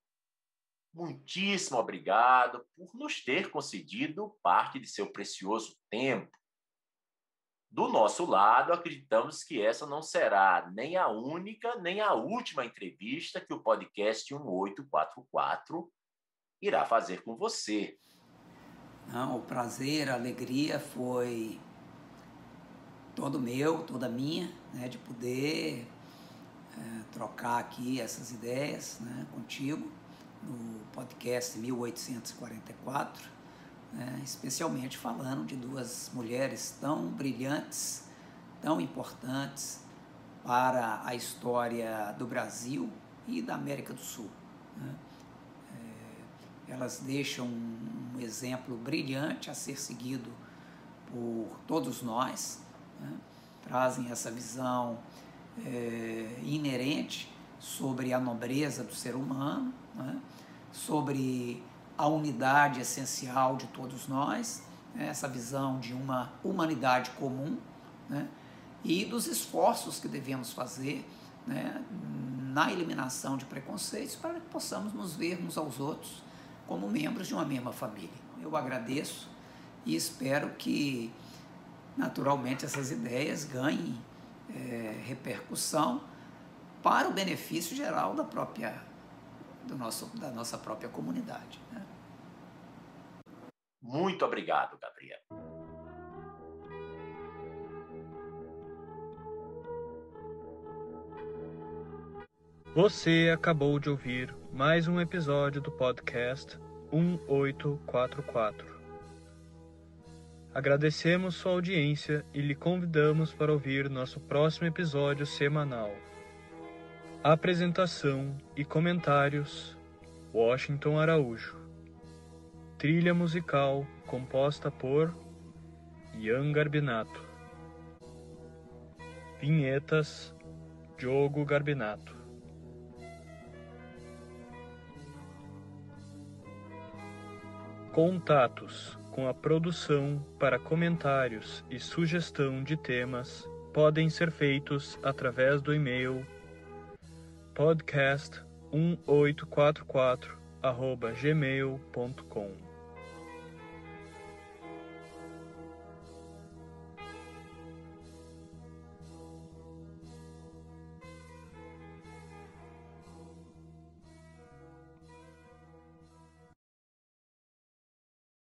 Muitíssimo obrigado por nos ter concedido parte de seu precioso tempo do nosso lado, acreditamos que essa não será nem a única, nem a última entrevista que o podcast 1844 irá fazer com você. Não, o prazer, a alegria foi todo meu, toda minha, né, de poder é, trocar aqui essas ideias né, contigo no podcast 1844 né, especialmente falando de duas mulheres tão brilhantes, tão importantes para a história do Brasil e da América do Sul. Né. É, elas deixam um exemplo brilhante a ser seguido por todos nós, né, trazem essa visão é, inerente sobre a nobreza do ser humano, né, sobre a unidade essencial de todos nós, né, essa visão de uma humanidade comum, né, e dos esforços que devemos fazer né, na eliminação de preconceitos para que possamos nos ver uns aos outros como membros de uma mesma família. Eu agradeço e espero que, naturalmente, essas ideias ganhem é, repercussão para o benefício geral da própria do nosso, da nossa própria comunidade. Né? Muito obrigado, Gabriel. Você acabou de ouvir mais um episódio do podcast 1844. Agradecemos sua audiência e lhe convidamos para ouvir nosso próximo episódio semanal. Apresentação e comentários: Washington Araújo. Trilha musical composta por Ian Garbinato. Vinhetas: Diogo Garbinato. Contatos com a produção para comentários e sugestão de temas podem ser feitos através do e-mail podcast1844 gmail.com